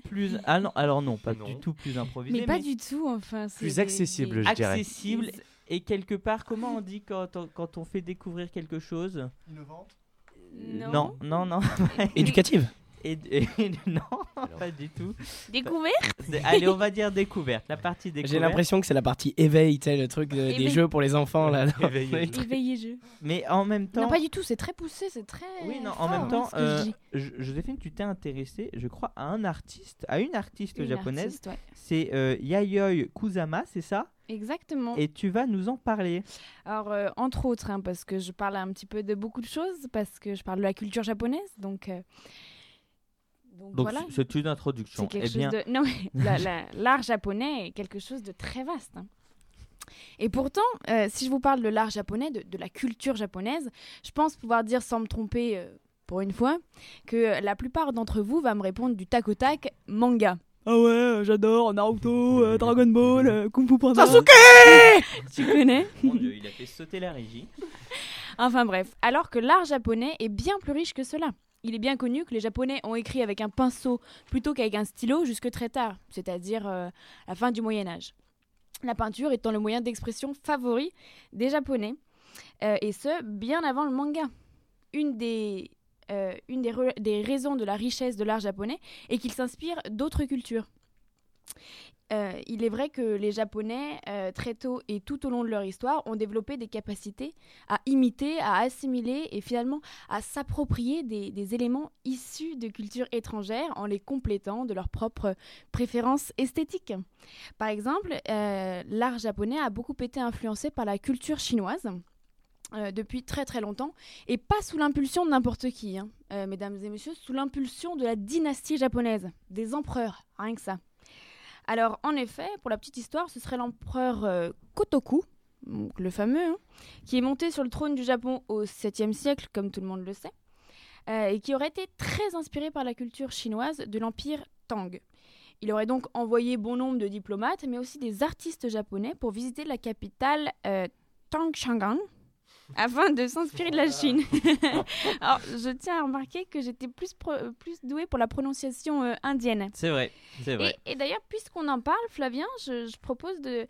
plus ah non, alors non, pas Non. du tout plus improvisé, Mais pas du tout, enfin. Plus accessible, des- je dirais. accessible et quelque part, comment on dit quand on, quand on fait découvrir quelque chose? Innovante Non. non, non, non. Éducative. Et, et- non, pas du tout. Découvert Dé- Allez, on va dire découverte. La partie découverte. J'ai l'impression que c'est la partie éveil, tu sais, le truc de- des jeux pour les enfants. Là. Éveillé jeu. Mais en même temps. Non, pas du tout, c'est très poussé, c'est très. Oui, non, en fort, même hein, temps, je euh, Joséphine, tu t'es intéressée, je crois, à un artiste, à une artiste Une japonaise. artiste, ouais. C'est euh, Yayoi Kusama, c'est ça? Exactement. Et tu vas nous en parler. Alors, euh, entre autres, hein, parce que je parle un petit peu de beaucoup de choses, parce que je parle de la culture japonaise, donc. euh, donc, Donc, voilà. c'est une introduction. C'est quelque Eh bien, chose de. Non, mais la- la- l'art japonais est quelque chose de très vaste. hein. Et pourtant, euh, si je vous parle de l'art japonais, de, de la culture japonaise, je pense pouvoir dire sans me tromper euh, pour une fois que la plupart d'entre vous va me répondre du tac au tac manga. Ah ouais, euh, j'adore Naruto, euh, Dragon Ball, euh, Kung Fu Panda. Sasuke Tu connais mon Dieu, il a fait sauter la régie. Enfin bref, alors que l'art japonais est bien plus riche que cela. Il est bien connu que les Japonais ont écrit avec un pinceau plutôt qu'avec un stylo jusque très tard, c'est-à-dire euh, la fin du Moyen Âge. La peinture étant le moyen d'expression favori des Japonais, euh, et ce, bien avant le manga. Une des, euh, des raisons de la richesse de l'art japonais est qu'il s'inspire d'autres cultures. Euh, il est vrai que les Japonais, euh, très tôt et tout au long de leur histoire, ont développé des capacités à imiter, à assimiler et finalement à s'approprier des, éléments issus de cultures étrangères en les complétant de leurs propres préférences esthétiques. Par exemple, euh, l'art japonais a beaucoup été influencé par la culture chinoise. depuis très très longtemps et pas sous l'impulsion de n'importe qui, hein. Mesdames et messieurs, sous l'impulsion de la dynastie japonaise, des empereurs, rien que ça. Alors, en effet, pour la petite histoire, ce serait l'empereur euh, Kotoku, le fameux, hein, qui est monté sur le trône du Japon au 7e siècle, comme tout le monde le sait, euh, et qui aurait été très inspiré par la culture chinoise de l'empire Tang. Il aurait donc envoyé bon nombre de diplomates, mais aussi des artistes japonais pour visiter la capitale euh, afin de s'inspirer de la Chine. Alors, je tiens à remarquer que j'étais plus, pro- plus douée pour la prononciation euh, indienne. C'est vrai, c'est vrai. Et, et d'ailleurs, puisqu'on en parle, Flavien, je, je propose de,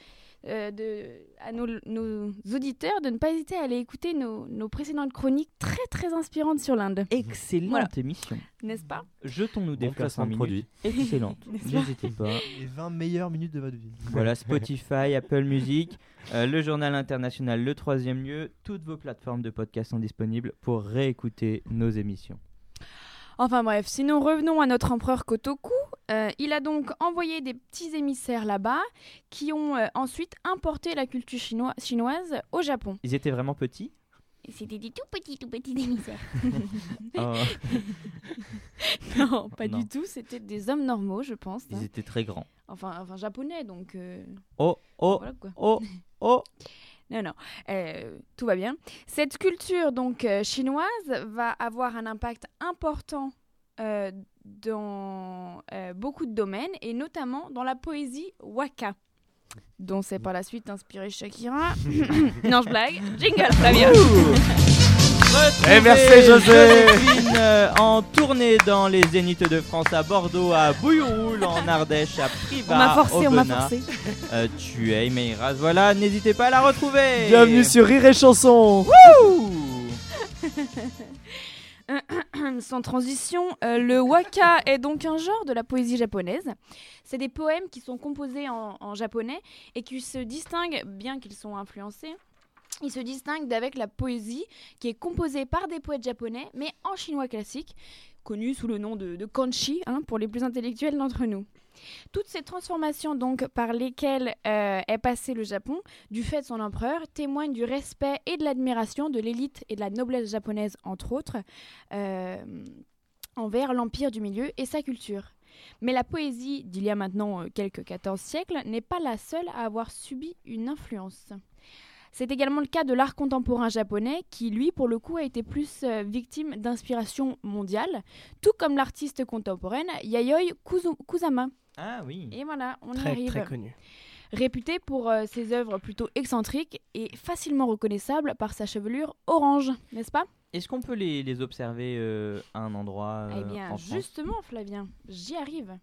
euh, de, à nos, nos auditeurs de ne pas hésiter à aller écouter nos, nos précédentes chroniques très très inspirantes sur l'Inde. Excellente Voilà. émission. N'est-ce pas Jetons-nous des Bon fleurs placement 5 de minutes. Excellente. N'hésitez pas. Les 20 meilleures minutes de votre vie. Voilà, Spotify, Apple Music, euh, le journal international, le troisième lieu, toutes vos plateformes de podcast sont disponibles pour réécouter nos émissions. Enfin bref, si nous revenons à notre empereur Kotoku, euh, il a donc envoyé des petits émissaires là-bas qui ont euh, ensuite importé la culture chinois- chinoise au Japon. Ils étaient vraiment petits? C'était des tout petits, tout petits émissaires. Oh, non, pas Non. du tout, c'était des hommes normaux, je pense. hein. Ils étaient très grands. Enfin, enfin japonais, donc... euh, Oh, oh, voilà oh, oh Non, non, euh, tout va bien. Cette culture donc euh, chinoise va avoir un impact important dans beaucoup de domaines et notamment dans la poésie waka, dont c'est par la suite inspiré Shakira. non, je blague. Jingle, Flavien. Retrouvez Eh, merci, José. Euh, en tournée dans les Zéniths de France à Bordeaux, à Bouilloul, en Ardèche, à Privas, On m'a forcé, on m'a Aubenas. forcé. Euh, tu es Meiras, voilà, n'hésitez pas à la retrouver. Bienvenue sur Rire et Chanson. Ouh. Sans transition, euh, le waka est donc un genre de la poésie japonaise. C'est des poèmes qui sont composés en, japonais et qui se distinguent, bien qu'ils sont influencés, il se distingue d'avec la poésie qui est composée par des poètes japonais, mais en chinois classique, connu sous le nom de, de kanchi hein, pour les plus intellectuels d'entre nous. Toutes ces transformations donc par lesquelles euh, est passé le Japon, du fait de son empereur, témoignent du respect et de l'admiration de l'élite et de la noblesse japonaise, entre autres, euh, envers l'empire du milieu et sa culture. Mais la poésie d'il y a maintenant euh, quelques 14 siècles n'est pas la seule à avoir subi une influence. C'est également le cas de l'art contemporain japonais qui, lui, pour le coup, a été plus euh, victime d'inspiration mondiale, tout comme l'artiste contemporaine Yayoi Kuzu- Kusama. Ah oui. Et voilà, on y Très, arrive. très connu. Réputé pour euh, ses œuvres plutôt excentriques et facilement reconnaissables par sa chevelure orange, n'est-ce pas? Est-ce qu'on peut les, les observer euh, à un endroit Eh bien, en France? justement, Flavien, j'y arrive.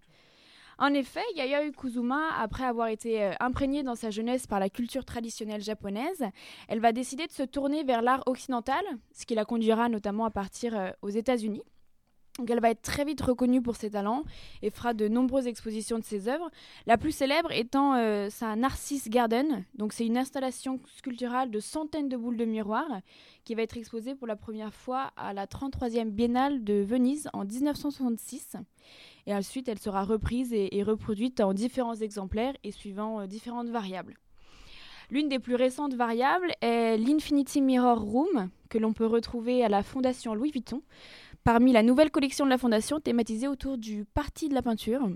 En effet, Yayoi Kuzuma, après avoir été euh, imprégnée dans sa jeunesse par la culture traditionnelle japonaise, elle va décider de se tourner vers l'art occidental, ce qui la conduira notamment à partir euh, aux États-Unis. Elle va être très vite reconnue pour ses talents et fera de nombreuses expositions de ses œuvres. La plus célèbre étant euh, sa Narcisse Garden. Donc c'est une installation sculpturale de centaines de boules de miroir qui va être exposée pour la première fois à la 33e Biennale de Venise en 1966. Et ensuite, elle sera reprise et, reproduite en différents exemplaires et suivant euh, différentes variables. L'une des plus récentes variables est l'Infinity Mirror Room, que l'on peut retrouver à la Fondation Louis Vuitton, parmi la nouvelle collection de la Fondation thématisée autour du Parti de la peinture,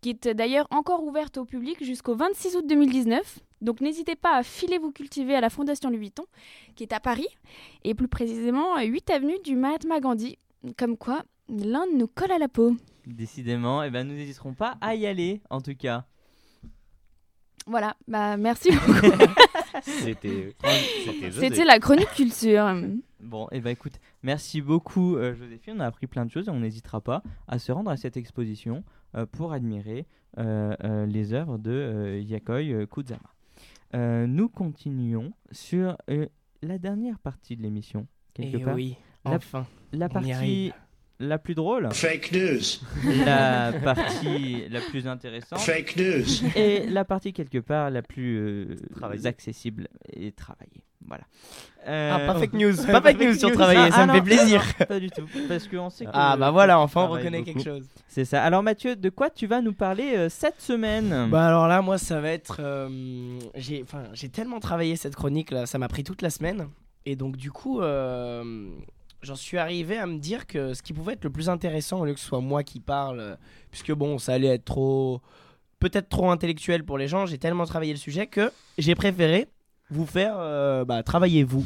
qui est d'ailleurs encore ouverte au public jusqu'au 26 août 2019. Donc n'hésitez pas à filer vous cultiver à la Fondation Louis Vuitton, qui est à Paris, et plus précisément 8 avenue du Mahatma Gandhi. Comme quoi, l'un nous colle à la peau. Décidément, eh ben, nous n'hésiterons pas à y aller, en tout cas. Voilà, bah merci beaucoup. C'était. c'était la chronique culture. Bon, et ben écoute, merci beaucoup euh, Joséphine, on a appris plein de choses et on n'hésitera pas à se rendre à cette exposition euh, pour admirer euh, euh, les œuvres de euh, Yakoi euh. Euh, nous continuons sur euh, la dernière partie de l'émission, quelque Et part. oui, La- enfin. La on y partie. La plus drôle, Fake news. la partie la plus intéressante Fake news. et la partie quelque part la plus euh, accessible et travaillée. Voilà. Ah, Euh, pas fake news, pas fake news sur travailler, Ah, ça ah me non, fait plaisir. non, pas du tout, parce qu'on sait que. Ah bah voilà, enfin on travaille reconnaît beaucoup. quelque chose. C'est ça. Alors Mathieu, de quoi tu vas nous parler euh, cette semaine? Bah alors là, moi, ça va être. euh, j'ai, enfin, j'ai tellement travaillé cette chronique là, ça m'a pris toute la semaine, et donc du coup, euh, j'en suis arrivé à me dire que ce qui pouvait être le plus intéressant au lieu que ce soit moi qui parle, euh, puisque bon, ça allait être trop, peut-être trop intellectuel pour les gens. J'ai tellement travaillé le sujet que j'ai préféré vous faire euh, bah, travailler vous.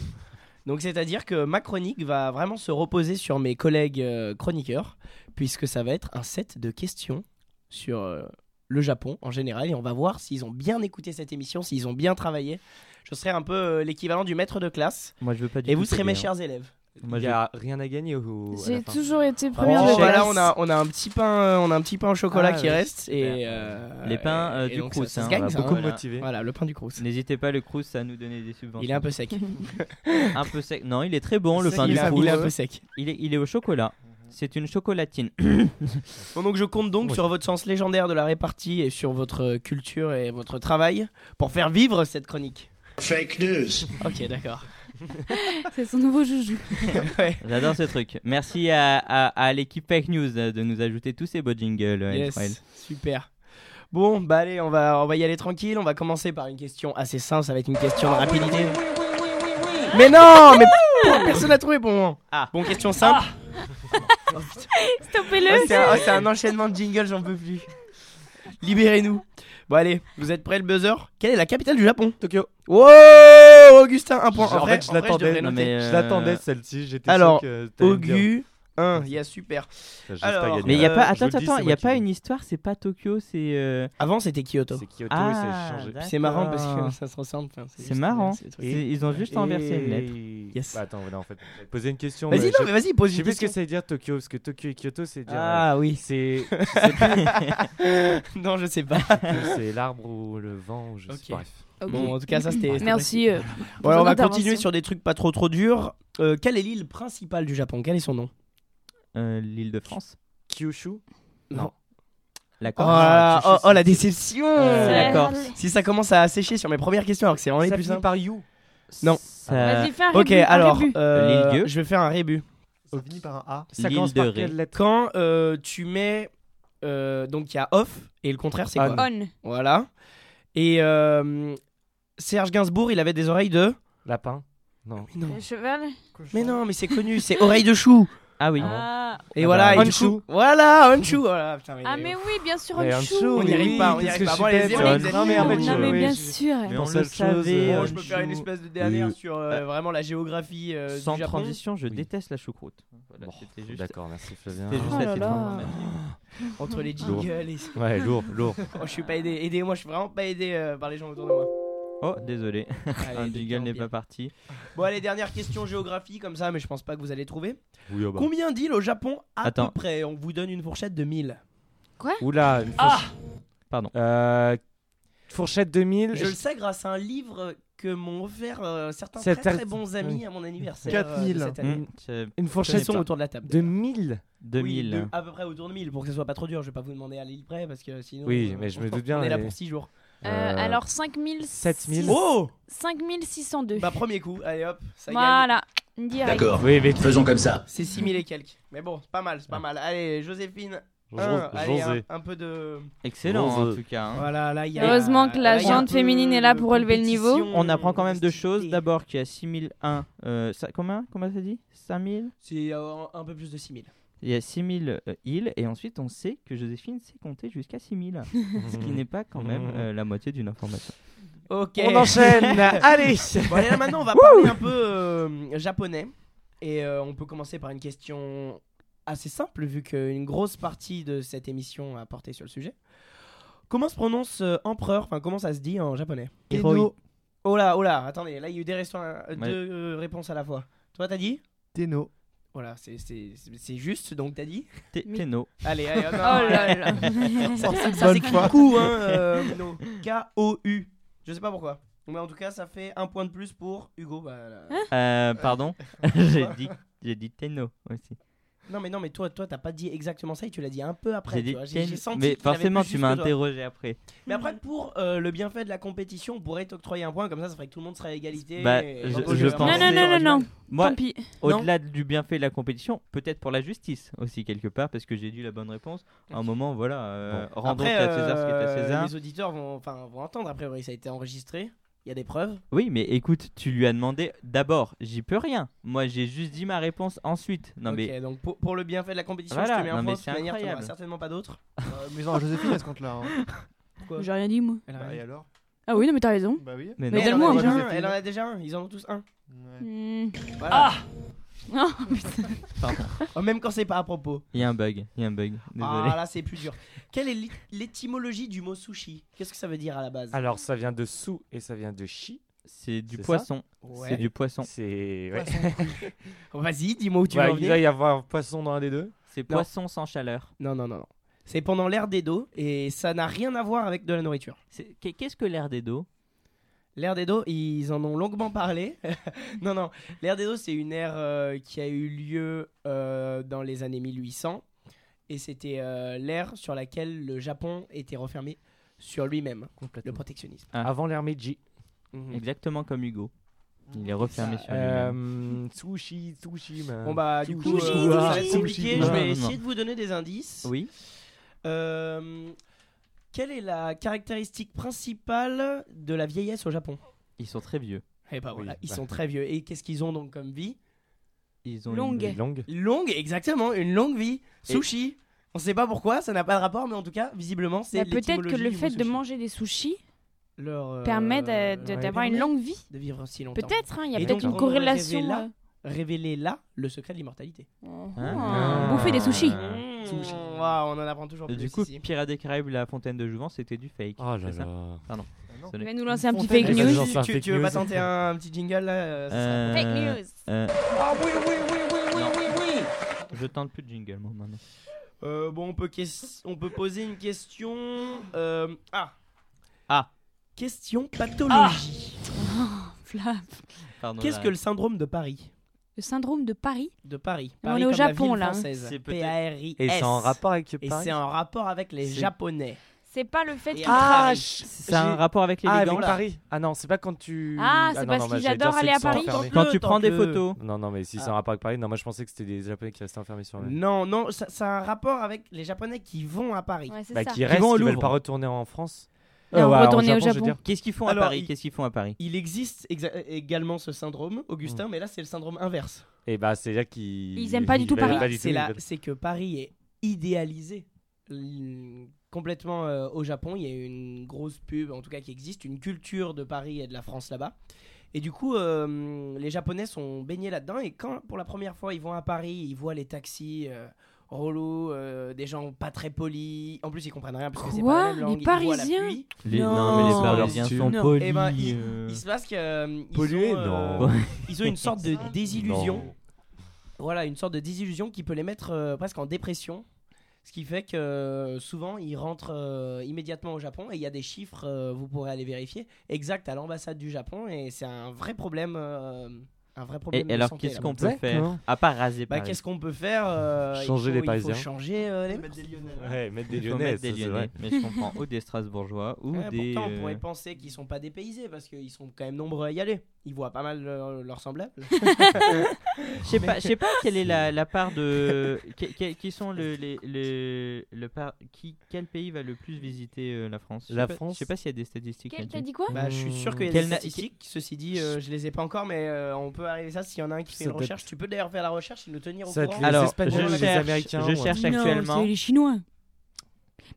Donc c'est-à-dire que ma chronique va vraiment se reposer sur mes collègues euh, chroniqueurs, puisque ça va être un set de questions sur euh, le Japon en général, et on va voir s'ils ont bien écouté cette émission, s'ils ont bien travaillé. Je serai un peu l'équivalent du maître de classe, Moi, je veux pas du et tout vous serez mes hein. chers élèves. Moi, Il n'y a rien à gagner au. J'ai toujours été Oh, première de bah là, classe. on a, on a un petit pain, euh, on a un petit pain au chocolat Ah, qui oui. reste, et euh, Les pains, euh, et du Crous, ça, ça hein, gagne, ça, beaucoup motivé. Voilà, le pain du Crous. N'hésitez pas le Crous à nous donner des subventions. Il est un peu sec. un peu sec. Non, il est très bon le pain il du est un- Crous. il est un peu sec. Il est, il est au chocolat. C'est une chocolatine. Bon, donc je compte donc Oui. sur votre sens légendaire de la répartie et sur votre euh, culture et votre travail pour faire vivre cette chronique. Fake news. Ok, d'accord. C'est son nouveau joujou. Ouais. J'adore ce truc. Merci à, à- à l'équipe Fake News de nous ajouter tous ces beaux jingles. euh, Yes, super. Bon, bah allez, on va, on va y aller tranquille. On va commencer par une question assez simple. Ça va être une question de rapidité. Mais non, mais personne n'a trouvé bon. Ah. Bon, question simple. Stoppez-le. Oh, c'est un, oh, c'est un enchaînement de jingles, j'en peux plus. Libérez-nous. Bon, allez, vous êtes prêts le buzzer? Quelle est la capitale du Japon? Tokyo. Wow, Augustin, un point. En vrai- fait, je l'attendais. Je euh, l'attendais celle-ci. J'étais Alors, sûr que. Augu, 1, yes, super. J'ai juste alors. Mais il y a Euh, pas. je Attends, attends, il y a pas une histoire. C'est pas Tokyo, c'est. euh, Avant, c'était Kyoto. C'est Kyoto Ah, et c'est changé. d'accord. C'est marrant parce que ça se ressemble. enfin, C'est marrant. Ils ont juste inversé une lettre. Yes. Bah, attends, en fait, posé une question. Vas-y, non, mais vas-y, pose Je sais une plus ce que question. ça veut dire Tokyo, parce que Tokyo et Kyoto, c'est dire. Ah oui. C'est non, je sais pas. euh, c'est l'arbre ou le vent, ou je sais Ok. pas. Bref. Ok. Bon, en tout cas, ça c'était. Merci. euh, Bon, alors on va continuer sur des trucs pas trop trop durs. Euh, quelle est l'île principale du Japon? Quel est son nom? euh, L'île de France. Kyushu Non. La Oh, Corse. oh, oh, la déception Euh, C'est la Corse. Si ça commence à sécher sur mes premières questions alors que c'est vraiment les Ça plus finit simples. par You. Non. Ça- Vas-y, fais un Ok, rébut, un alors, rébut. euh, L'île Dieu. je vais faire un rébut. Ça finit par un A. Ça L'île commence de par Ré. quelle lettre Quand euh, tu mets. euh, donc, il y a off, et le contraire, c'est On. quoi On. Voilà. Et euh, Serge Gainsbourg, il avait des oreilles de. Lapin Non. Mais non, Le cheval. mais non, mais c'est connu, c'est oreilles de chou. Ah oui. Ah. Et Ah voilà, bah, et du coup- Voilà, Honshu. Voilà, putain, mais- Ah, mais oui, bien sûr, Honshu. On n'y oui, arrive pas, on n'y arrive que pas. Bon, êtes Non, mais en fait, Non, mais bien sûr. Mais on le savait. euh, Bon, je peux faire une espèce de dernière Oui. sur euh, vraiment la géographie euh, Sans du Japon. transition, je Oui. déteste la choucroute. Juste. D'accord, merci Flavien. C'était juste Oh titre informatif. Entre les jingles et... Ouais, lourd, lourd. Oh, je suis pas aidé. Aidez-moi, je suis vraiment pas aidé euh, par les gens autour de moi. Oh, désolé. Allez, Un jingle n'est pas parti. Bon, allez, dernière question géographie comme ça, mais je pense pas que vous allez trouver. Oui, oh bah. Combien d'îles au Japon à Attends. peu près? On vous donne une fourchette de 1000. Oula, une Ah Pardon. Euh, fourchette 2000. Je le sais grâce à un livre que m'ont offert euh, certains très, très bons amis à mon anniversaire. 4000. euh, de cette année. C'est Une fourchette sont autour de la table 2000 Oui, 2000. de- à peu près autour de 1000 pour que ce soit pas trop dur. Je vais pas vous demander à l'île près parce que sinon. Oui, euh, mais je me on- doute bien, On est là mais- pour 6 jours. Euh, Euh, alors 5000. 7000. Oh 5602. Bah, premier coup. Allez hop, ça. Voilà. Direct. Oui, mais Faisons comme ça. C'est 6000 et quelques. Mais bon, c'est pas mal, c'est pas mal. Allez, Joséphine. Jo- un, allez, un, peu de. Excellent Rose. en tout cas. hein. Voilà, là, il y a. Heureusement que la peu féminine est là pour relever le niveau. On apprend quand même deux choses. D'abord qu'il y a 6001. Euh, ça, combien Comment ça dit? 5000 C'est euh, un peu plus de 6000. Il y a 6000 euh, îles. Et ensuite, on sait que Joséphine sait compter jusqu'à 6000. ce qui n'est pas quand même euh, la moitié d'une information. Ok. On enchaîne Allez Bon, allez, là, maintenant, on va parler un peu euh, japonais. Et euh, on peut commencer par une question assez simple, vu qu'une grosse partie de cette émission a porté sur le sujet. Comment se prononce euh, empereur? Enfin, comment ça se dit en japonais? Héroï. Oh là, oh là, attendez, là, il y a eu des restants- euh, Ouais. deux euh, réponses à la fois. Toi, t'as dit? Tenno. Voilà, c'est- c'est c'est- c'est juste, donc t'as dit. Tenno. Allez, allez, Oh non, là là. Ça, ça, ça s'écrit coup, hein, euh. K-O-U. Je sais pas pourquoi. Mais en tout cas, ça fait un point de plus pour Hugo. Bah, là. Euh, pardon J'ai dit, j'ai dit Tenno aussi. Non, mais non, mais toi, toi, t'as pas dit exactement ça et tu l'as dit un peu après. J'ai tu dit vois. Ten- j'ai senti Mais forcément, tu m'as interrogé après. Mais après, pour euh, le bienfait de la compétition, on pourrait t'octroyer un point, comme ça, ça ferait que tout le monde serait à égalité. Bah, et- je- et- je et- pense- Non, non, non, non, non. Moi, Tant pis. au-delà du bienfait de la compétition, peut-être pour la justice aussi, quelque part, parce que j'ai dit la bonne réponse. À un moment, voilà, euh, rendons Après, à César ce qui est à euh, César. les auditeurs vont, enfin, vont entendre, a priori, ça a été enregistré. Il y a des preuves? Oui, mais écoute, tu lui as demandé d'abord, j'y peux rien. Moi, j'ai juste dit ma réponse ensuite. Non, ok, mais donc pour, pour le bienfait de la compétition, Voilà, je te mets un non. De manière, tu n'auras incroyable. certainement pas d'autres. Euh, mais non, Joséphine à ce compte-là. hein. Pourquoi J'ai rien dit, moi. Elle a Bah, rien et dit. alors? Ah oui, non, mais t'as raison. Bah oui. mais Mais non. elle en, a déjà un, elle en a déjà un, ils en ont tous un. Ouais. Hmm. Voilà. Oh, putain. Oh, même quand c'est pas à propos. Il y a un bug, il y a un bug. Désolé. Ah là, c'est plus dur. Quelle est l'é- l'étymologie du mot sushi? Qu'est-ce que ça veut dire à la base? Alors, ça vient de sou et ça vient de chi. c'est du c'est poisson. Ouais. C'est du poisson. C'est. Ouais. Vas-y, dis-moi où tu Ouais, veux en il venir. va y avoir poisson dans un des deux. C'est poisson sans chaleur. Non, non, non, non. C'est pendant l'ère d'Edo et ça n'a rien à voir avec de la nourriture. C'est- qu'est- Qu'est-ce que l'air des dos? L'ère d'Edo, ils en ont longuement parlé. non, non. L'ère d'Edo, c'est une ère euh, qui a eu lieu euh, dans les années 1800. Et c'était euh, l'ère sur laquelle le Japon était refermé sur lui-même. Le protectionnisme. Ah. Avant l'ère Meiji. Mhm. Exactement comme Hugo. Il est refermé Ça, sur lui-même. Euh, sushi, sushi, man. Bon bah du coup, Sushi, ça va être compliqué. Non, Je vais essayer de vous donner des indices. Oui. Euh, quelle est la caractéristique principale de la vieillesse au Japon? Ils sont très vieux. Eh bah voilà, Oui, ils bah. sont très vieux. Et qu'est-ce qu'ils ont donc comme vie? Ils ont Longue. une- Longue. Longue, exactement, une longue vie. Et- Sushi. On sait pas pourquoi, ça n'a pas de rapport, mais en tout cas, visiblement, c'est Bah, Peut-être que l'étymologie le du fait mot de sushi. manger des sushis Leur, euh, permet de- de- ouais, d'avoir une permet longue vie. de vivre si longtemps. Peut-être, hein, il y a Et peut-être donc, une on corrélation. aurait rêvé euh, Révéler là le secret de l'immortalité. oh, Ah. Bouffer des sushis. Ah. Sushi. Waouh, on en apprend toujours Et plus du coup, ici. Pirates des Caraïbes, la fontaine de Jouvence, c'était du fake. Oh là c'est ça là. Il Désolé. va nous lancer un petit fake news. Tu, fake tu veux pas tenter un petit jingle là euh, Euh, Fake news. euh, Ah oui, oui, oui, oui, oui, oui, oui. je tente plus de jingle, moi, maintenant. Euh, bon, on peut, on peut poser une question. euh, Ah. Ah. Question pathologie. Flap. Pardon, Qu'est-ce que le syndrome de Paris? Le syndrome de Paris. De Paris. On est au Japon, là. C'est P-A-R-I-S. Et c'est en rapport avec Et Paris c'est en rapport avec les C'est- Japonais. C'est pas le fait Et qu'il à Ah, C'est un rapport avec Ah, l'élégance. avec Paris. Ah non, c'est pas quand tu. Ah, c'est non, parce adorent c'est aller à Paris. Quand Le tu prends des photos. Non, non, mais si c'est Ah. un rapport avec Paris, non, moi je pensais que c'était des Japonais qui restaient enfermés sur eux. Non, non, a un rapport avec les Japonais qui vont à Paris. Ouais, c'est Bah, ça. qui restent, au qui veulent pas retourner en France. Non, Euh, ouais, retourner au Japon. Qu'est-ce qu'ils font à Alors, Paris il- Qu'est-ce qu'ils font à Paris Il existe également ce syndrome, Augustin, mais là c'est le syndrome inverse. Et bah, c'est là qu'ils. Ils aiment pas du tout ils Paris. pas du C'est tout, que Paris est idéalisé l- complètement euh, au Japon. Il y a une grosse pub, en tout cas qui existe, une culture de Paris et de la France là-bas. Et du coup, euh, les Japonais sont baignés là-dedans. Et quand, pour la première fois, ils vont à Paris, ils voient les taxis euh, relous, euh, des gens pas très polis. En plus, ils comprennent rien parce que c'est pas la même langue. Les Ils voient la Parisiens pluie. Les- Non. Non, mais les. Parisiens sont Non. polis. Ben, il, il se passe que ils Pollués, ont, euh, non. ils ont une sorte de désillusion. Non. Voilà, une sorte de désillusion qui peut les mettre euh, presque en dépression. Ce qui fait que euh, souvent ils rentrent euh, immédiatement au Japon et il y a des chiffres, euh, vous pourrez aller vérifier, exacts à l'ambassade du Japon et c'est un vrai problème. Euh, un vrai problème Et de alors, santé, qu'est-ce là. qu'on peut faire À part raser Bah, Paris. qu'est-ce qu'on peut faire euh, il Changer faut- les Il Parisiens. faut changer euh, les Ouais, mettre des Il faut Lyonnais, mettre des ça, c'est Lyonnais, vrai. mais je comprends, ou des Strasbourgeois, ou Ouais, des. Pourtant, on euh, pourrait penser qu'ils sont pas dépaysés parce qu'ils sont quand même nombreux à y aller. Ils voient pas mal leur, leur semblable. Je sais pas, je sais pas quelle est la, la part de. que- que- qui sont le, les, les- le par... qui, quel pays va le plus visiter euh, la France? Je sais La pas- France? Je sais pas s'il y a des statistiques Quel- T'as là-dessus. dit quoi? Bah, je suis sûr qu'il y a des na- statistiques. Ceci dit, euh, je les ai pas encore, mais euh, on peut arriver à ça. S'il y en a un qui fait une doit recherche, tu peux d'ailleurs faire la recherche et nous tenir au Ça va être courant. les Alors, Espagnols, je les cherche, Américains, je ouais. cherche Non, actuellement. c'est les Chinois.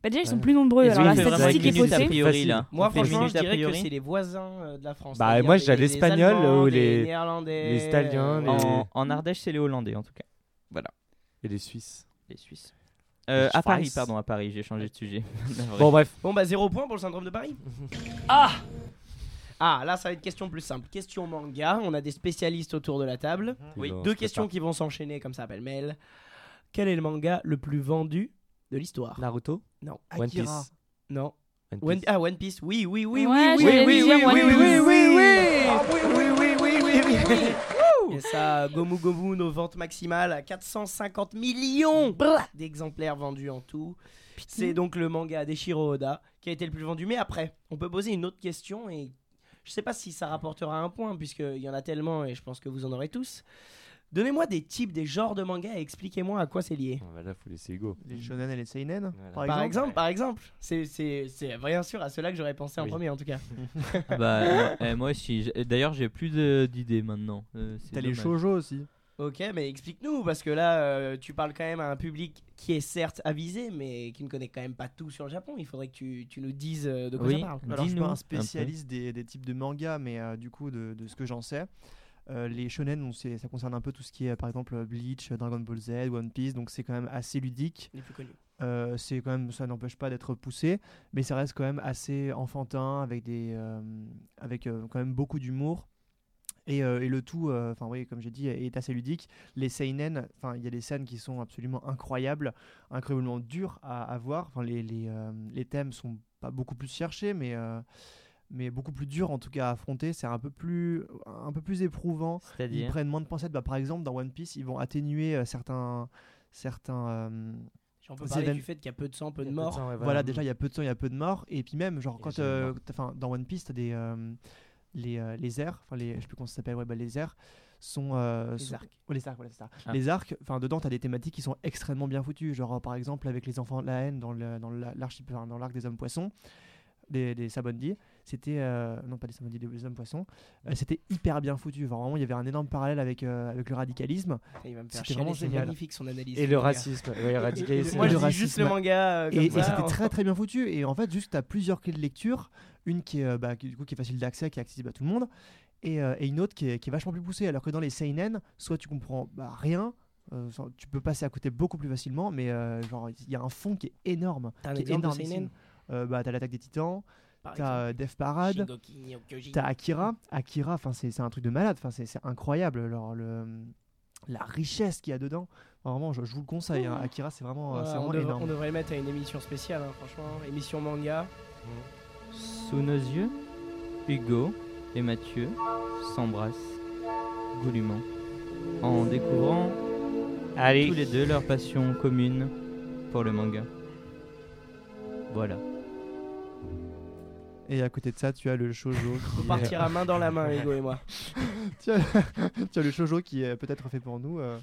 Bah déjà, ils sont plus nombreux. Ils Alors ont la fait vraiment statistique une est minute a faussée. priori Facile. là. Moi, On fait une franchement, je a dirais que priori. c'est les voisins euh, de la France. Bah, C'est-à-dire moi, j'ai l'Espagnol Allemands, ou des les- Néerlandais, les Italiens, euh, les- voilà. En, en Ardèche, c'est les Hollandais en tout cas. Et les Suisses. Les Suisses. Euh, Les à Paris, pardon, à Paris, j'ai changé de sujet. Bon, bref. Bon, bah, zéro point pour le syndrome de Paris. ah Ah, là, ça va être question plus simple. Question manga. On a des spécialistes autour de la table. Oui, Ils vont Deux questions qui vont s'enchaîner comme ça pêle-mêle. Quel est le manga le plus vendu de l'histoire? Naruto Non. One. Piece. Non. One One- Piece. ah, One Piece. Oui, oui, oui, Ouais, oui, j'allais oui, dire oui, One oui, Piece. oui, oui, oui, Ah, oui, oui, oui, oui, oui, oui, oui. Et ça, Gomu Gomu, nos ventes maximales à 450 millions d'exemplaires vendus en tout. C'est donc le manga d'Eshiro Oda qui a été le plus vendu. Mais après, on peut poser une autre question et je sais pas si ça rapportera un point puisqu'il y en a tellement et je pense que vous en aurez tous. Donnez-moi des types, des genres de mangas et expliquez-moi à quoi c'est lié. Ah, bah là, faut laisser Hugo. Les shonen et les seinen, Voilà. par Par exemple. exemple, par exemple, c'est c'est c'est bien sûr à cela que j'aurais pensé en premier en tout cas. Ah bah, moi- eh, moi aussi. D'ailleurs, j'ai plus d'idées maintenant. Euh, c'est T'as les shoujo aussi. Ok, mais explique-nous, parce que là, euh, tu parles quand même à un public qui est certes avisé, mais qui ne connaît quand même pas tout sur le Japon. Il faudrait que tu, tu nous dises euh, de quoi Oui. ça parle. Alors, je suis Dis-nous pas un spécialiste des, des types de mangas, mais euh, du coup, de, de ce que j'en sais. Euh, les shonen, on sait- ça concerne un peu tout ce qui est, par exemple, Bleach, Dragon Ball Z, One Piece, donc c'est quand même assez ludique. Les plus connus. Euh, c'est quand même, ça n'empêche pas d'être poussé, mais ça reste quand même assez enfantin, avec des, euh, avec euh, quand même beaucoup d'humour. Et, euh, et le tout, euh, enfin oui, comme j'ai dit, est assez ludique. Les seinen, enfin il y a des scènes qui sont absolument incroyables, incroyablement dures à, à voir. Enfin les, les, euh, les thèmes sont pas beaucoup plus cherchés, mais euh, mais beaucoup plus durs en tout cas à affronter. C'est un peu plus un peu plus éprouvant. Ils prennent moins de pincettes. Bah, par exemple, dans One Piece, ils vont atténuer euh, certains certains euh, on peut Aux parler du fait qu'il y a peu de sang, peu de a peu de morts. sang, ouais, voilà, déjà il y a peu de sang, il y a peu de morts. Et puis même, genre, quand. euh, Enfin, dans One Piece, t'as des. euh, les, euh, les airs, enfin, les, je sais plus comment ça s'appelle, ouais, bah, les airs sont. euh, Les sont- arcs. Les arcs, voilà, c'est ça. Ah. Les arcs, enfin, dedans, t'as des thématiques qui sont extrêmement bien foutues. Genre, euh, par exemple, avec les enfants de la haine dans le- dans l'arc des hommes poissons, des, des Sabondi, c'était. euh, non, pas des Sabondi, des hommes poissons. euh, c'était hyper bien foutu. Enfin, vraiment, il y avait un énorme parallèle avec, euh, avec le radicalisme. C'était vraiment génial. magnifique son analyse. Et le racisme. Ouais, radicalisme. Moi, Et je dis juste le racisme. manga. euh, Et, comme et ça, c'était on- très très bien foutu. Et en fait, juste, tu as plusieurs clés de lecture. Une qui est, euh, bah, qui, du coup, qui est facile d'accès, qui est accessible à tout le monde. Et, euh, et une autre qui est, qui est vachement plus poussée. Alors que dans les Seinen, soit tu comprends bah, rien. euh, tu peux passer à côté beaucoup plus facilement, mais euh, genre il y a un fond qui est énorme. T'as un qui est Euh, bah, t'as l'attaque des titans, t'as euh, Death Parade, t'as Akira. Akira, enfin c'est c'est un truc de malade. Enfin c'est c'est incroyable. Alors, le, la richesse qu'il y a dedans. Vraiment, je, je vous le conseille. hein. Akira, c'est vraiment, euh, Ouais, c'est on, vraiment devrait, énorme. on devrait le mettre à une émission spéciale, hein, franchement. Émission manga. Sous nos yeux, Hugo et Mathieu s'embrassent goulûment en découvrant Allez. tous les deux leur passion commune pour le manga. Voilà. Et à côté de ça, tu as le shoujo. On partira main dans la main, Ego et moi. tu, as, tu, as, le shoujo qui est peut-être fait pour nous, euh,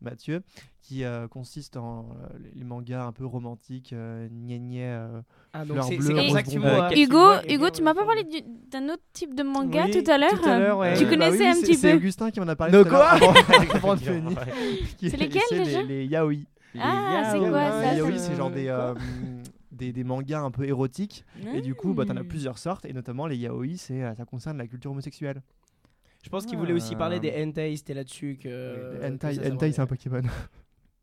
Mathieu, qui euh, consiste en euh, les mangas un peu romantiques, euh, euh, ah, donc fleurs c'est- bleues, c'est comme ça que tu. Hugo, Hugo, Hugo, tu m'as pas parlé du- d'un autre type de manga Oui, tout à l'heure Tout à l'heure, ouais. Tu Bah connaissais oui, un c'est- petit C'est peu Augustin qui m'en a parlé De quoi C'est lesquels, les- déjà Les yaoi. Ah, c'est Les quoi ça yaoi, ça c'est genre des, des, des mangas un peu érotiques. Et du coup, bah, t'en as Mm. plusieurs sortes. Et notamment, les yaoi, c'est, euh, ça concerne la culture homosexuelle. Je pense qu'il voulait aussi parler Ah. des hentai, c'était là-dessus que. que hentai, ça hentai, c'est un. Pokémon.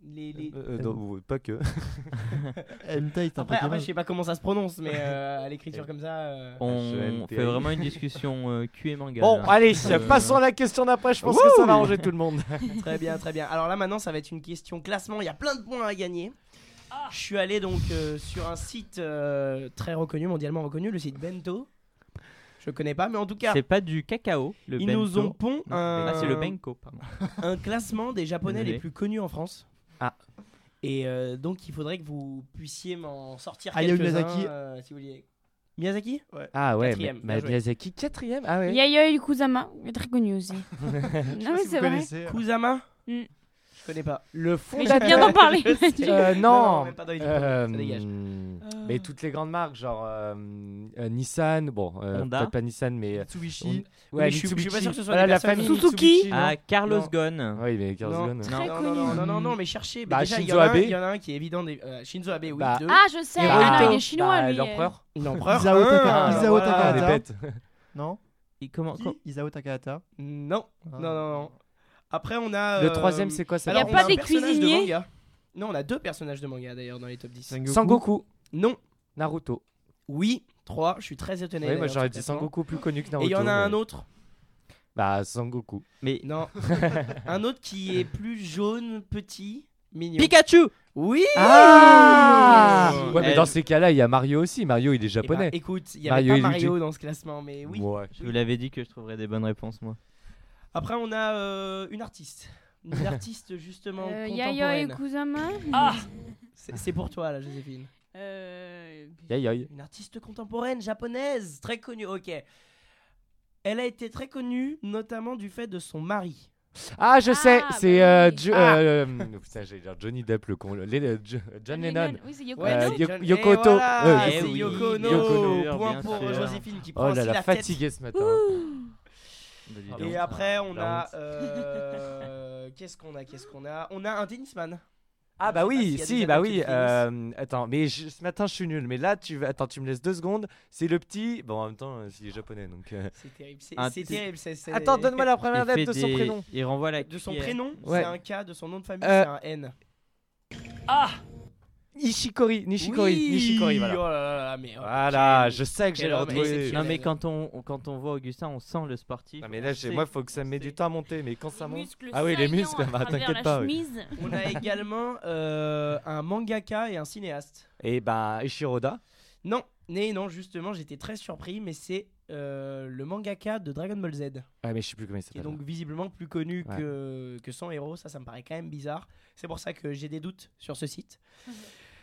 Les- les- Euh, euh, non, pas que. hentai, c'est un Après, Pokémon. après, je sais pas comment ça se prononce, mais euh, à l'écriture comme ça. euh, On HNTI. fait vraiment une discussion euh, cul et manga. Bon, là. allez, Euh, passons à la question d'après. Je pense que ça va arranger tout le monde. Très bien, très bien. Alors là maintenant, ça va être une question classement. Il y a plein de points à gagner. Je suis allé donc euh, sur un site euh, très reconnu, mondialement reconnu, le site Bento. Je connais pas, mais en tout cas, C'est pas du cacao, le ils bento. nous ont pond un, Ah, c'est le benko, pardon. un classement des japonais Désolé. les plus connus en France. Ah. Et euh, donc il faudrait que vous puissiez m'en sortir Hayao quelques-uns. Miyazaki. euh, si vous vouliez. Miyazaki Ah ouais, Quatrième, mais- bien mais joué. Miyazaki quatrième. Ah ouais. Yayoi Kusama, est très connu aussi. non mais c'est vrai. Kusama Mm. Je connais pas. Le Mais fondateur. j'ai bien d'en parler. Euh, Non, pas Euh, ça dégage. Mais toutes les grandes marques, genre euh, euh, Nissan, bon, euh, Honda. peut-être pas Nissan, mais euh, Mitsubishi. ouais, Mais je suis- je suis pas sûr que ce soit Voilà, la famille Suzuki. Ah, Carlos. Ghosn. Oui, mais Carlos. Ghosn. Très non, connu. non, non, non, non, non, mais cherchez. Bah, déjà, il y, Shinzo en a un- Abe. il y en a un qui est évident. Des... euh, Shinzo Abe, oui. Bah. Ah, je sais, ah, non, il est chinois Bah, lui. L'empereur. L'empereur. Isao. Ah, Takahata. Non? Comment, Isao Takahata? Non, Ah. non, non, non. Après, on a. Le euh, troisième, c'est quoi ça alors, Y a pas des de cuisiniers manga. Non, on a deux personnages de manga d'ailleurs dans les top 10. Sengoku. Sangoku. Non, Naruto. oui, trois. Je suis très étonné. Oui, moi j'aurais de dit. Sangoku plus connu que Et Naruto. il y en a un autre. Bah, Sangoku. Mais Non. un autre qui est plus jaune, petit, mignon. Pikachu Oui Ah Ouais, mais Elle- dans ces cas-là, il y a Mario aussi. Mario, il est Eh ben, japonais. écoute, il y avait Mario pas et Luigi. Mario dans ce classement, mais oui. Ouais. Je vous l'avais dit que je trouverais des bonnes réponses, moi. Après, on a euh, une artiste. Une artiste justement Euh, Yayoi. Kusama. Ah C'est pour toi là, Joséphine. Euh, Yay, yay. Une artiste contemporaine japonaise, très connue. Ok. Elle a été très connue, notamment du fait de son mari. Ah, je sais, Ah, c'est bah euh, oui. Jo- Ah. euh, putain, j'allais dire Johnny Depp, le con. le- le- Jo- John Lennon. Oui, c'est Yoko Euh, Ono. Yo- Yoko voilà, Euh, eh. Yoko Ono. Point bien pour sûr. Joséphine qui prend Oh là là, la tête. fatigué ce matin. Et après, on La a. euh, Qu'est-ce qu'on a Qu'est-ce qu'on a? On a un tennisman. Ah bah oui, s'il y a si, bah oui. euh, attends, mais je- ce matin je suis nul. Mais là, tu vas- attends, tu me laisses deux secondes. C'est le petit. Bon, en même temps, euh, il est japonais, donc. euh, C'est terrible. C'est Un c'est petit- terrible. c'est- c'est- Attends, donne-moi la première lettre de son prénom. Il renvoie la De son cuillère. prénom, Ouais. c'est un K. De son nom de famille, Euh, c'est un N. Ishikori, Nishikori, Oui Nishikori, voilà. Oh là là là, mais, oh, Voilà, quel- je sais que j'ai retrouvé. Non, mais quand on, quand on voit Augustin, on sent le sportif. Non, mais là, moi, faut que ça me met on du temps à monter. Mais quand ça monte. Ah oui, les muscles, bah, t'inquiète pas, oui. On a également euh, un mangaka et un cinéaste. Et bah, Ishiroda. Non, mais non, justement, j'étais très surpris, mais c'est euh, le mangaka de Dragon Ball Z, Ah, mais je sais plus comment il s'appelle. donc visiblement plus connu Ouais. que, que son héros. Ça, ça me paraît quand même bizarre. C'est pour ça que j'ai des doutes sur ce site.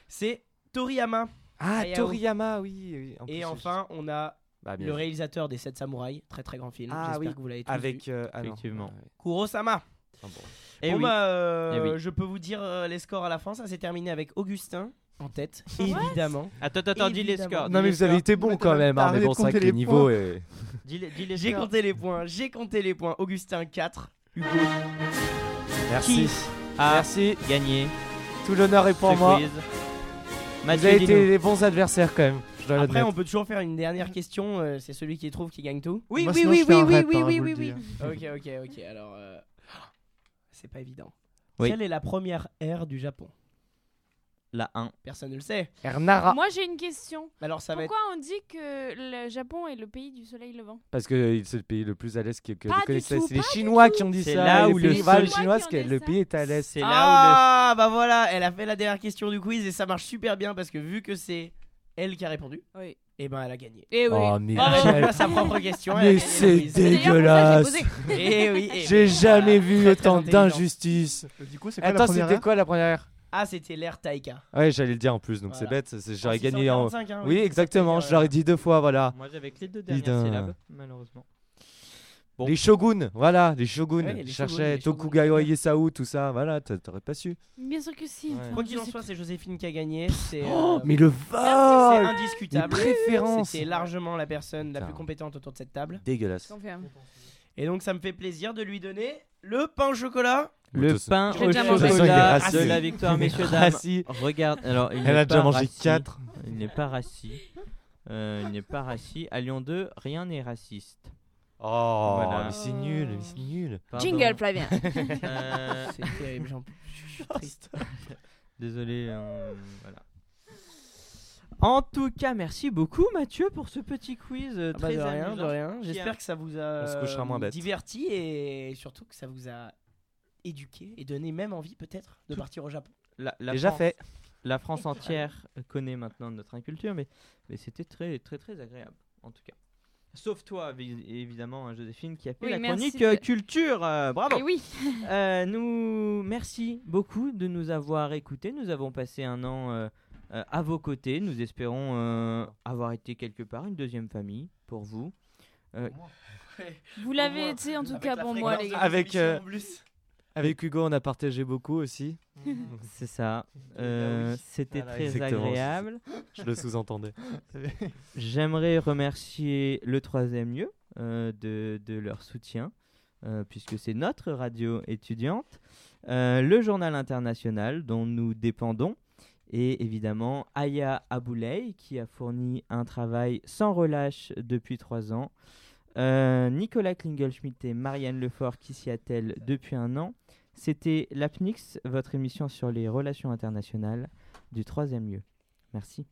C'est Toriyama. Ah, Hayao. Toriyama, oui. oui. En plus, Et je- enfin, on a Bah, le réalisateur des 7 samouraïs. Très très grand film. Ah J'espère oui, que vous l'avez tous Avec. vu. euh, ah. Effectivement. Ah, ouais. Kurosama. Ah, bon. Eh bon, oui. bah, euh, Eh oui. je peux vous dire euh, les scores à la fin. Ça s'est terminé avec Augustin en tête, évidemment. Attends, attends, dis les Évidemment. scores. Non, mais vous avez été bon quand même, hein, mais bon, c'est le niveau est. J'ai compté les points, j'ai compté les points. Augustin 4, Hugo Merci. a Merci. gagné Tout l'honneur est pour moi. quiz Mathieu, avez été les bons adversaires quand même. Je dois Après, on peut toujours faire une dernière question. euh, c'est celui qui trouve qui gagne tout. Oui, Moi, oui, sinon, oui, je fais oui, un oui, oui, hein, oui, je vous oui, le oui. dis. Ok, ok, ok. Alors, euh, c'est pas évident. Oui. Quelle est la première ère du Japon? La 1. Personne ne le sait. Ernara. Moi, j'ai une question. Alors, ça va être. Pourquoi on dit que le Japon est le pays du soleil levant? Parce que c'est le pays le plus à l'est que, que Pas vous du connaissez. tout, C'est les Chinois qui ont dit C'est ça. là les où le bah, seul- Chinois, le pays est à l'est. C'est là Ah, bah voilà, elle a fait la dernière question du quiz et ça marche super bien parce que vu que c'est elle qui a répondu, Oui. et ben elle a gagné. Eh oui. Oh, mais Elle a quel- répondu à sa propre question. Mais c'est. C'est dégueulasse. j'ai. Eh oui, eh J'ai jamais vu autant d'injustice. Du coup, c'est quoi la Attends, c'était quoi la première Ah, c'était l'air Taika. Ouais, j'allais le dire en plus, donc c'est bête. c'est- J'aurais gagné en. 645, hein, oui, oui, exactement. Je l'aurais dit deux fois, voilà. Moi j'avais que les deux dernières syllabes, malheureusement. Bon. Les shoguns, voilà, les shoguns. Ouais, les cherchais shoguns. Tokugawa Ieyasu, tout ça, voilà, t'a- t'aurais pas su. Bien sûr que si. Ouais. Quoi qu'il en soit, c'est Joséphine qui a gagné. C'est Oh, euh, mais le c'est vol indiscutable. Les préférences. C'était largement la personne la plus compétente autour de cette table. Dégueulasse. Et donc, ça me fait plaisir de lui donner le pain au chocolat. Le pain au chocolat de la victoire, messieurs dames. Rassis. Regarde, alors il Elle a déjà mangé rassis. 4. Il n'est pas rassis. Euh, il n'est pas rassis. À Lyon 2, rien n'est raciste. Oh, Voilà. mais c'est nul, mais c'est nul. Pardon. Jingle, Flavien. Euh, C'est terrible, j'en- je suis triste. Désolé. euh, voilà. En tout cas, merci beaucoup Mathieu pour ce petit quiz euh, Ah bah, très de rien, amusant. de rien. J'espère que ça vous a diverti et surtout que ça vous a éduqué et donné même envie peut-être de Tout- partir au Japon. La, la Déjà France- fait. La France entière connaît maintenant notre inculture, mais, mais c'était très très très agréable en tout cas. Sauf toi, évi- évidemment, hein, Joséphine, qui a fait Oui, la chronique de- euh, culture. euh, bravo. Et oui. Euh, nous, merci beaucoup de nous avoir écoutés. Nous avons passé un an euh, euh, à vos côtés. Nous espérons euh, avoir été quelque part une deuxième famille pour vous. Vous l'avez été en tout Avec cas la pour moi, les gars. Avec, euh. Avec Hugo, on a partagé beaucoup aussi. C'est ça. Euh, C'était Voilà, très exactement. agréable. Je le sous-entendais. J'aimerais remercier le troisième lieu euh, de, de leur soutien, euh, puisque c'est notre radio étudiante, euh, le journal international dont nous dépendons, et évidemment Aya Aboulay qui a fourni un travail sans relâche depuis trois ans, euh, Nicolas Klingelschmidt et Marianne Lefort qui s'y attellent depuis un an. C'était l'APNIX, votre émission sur les relations internationales du troisième lieu. Merci.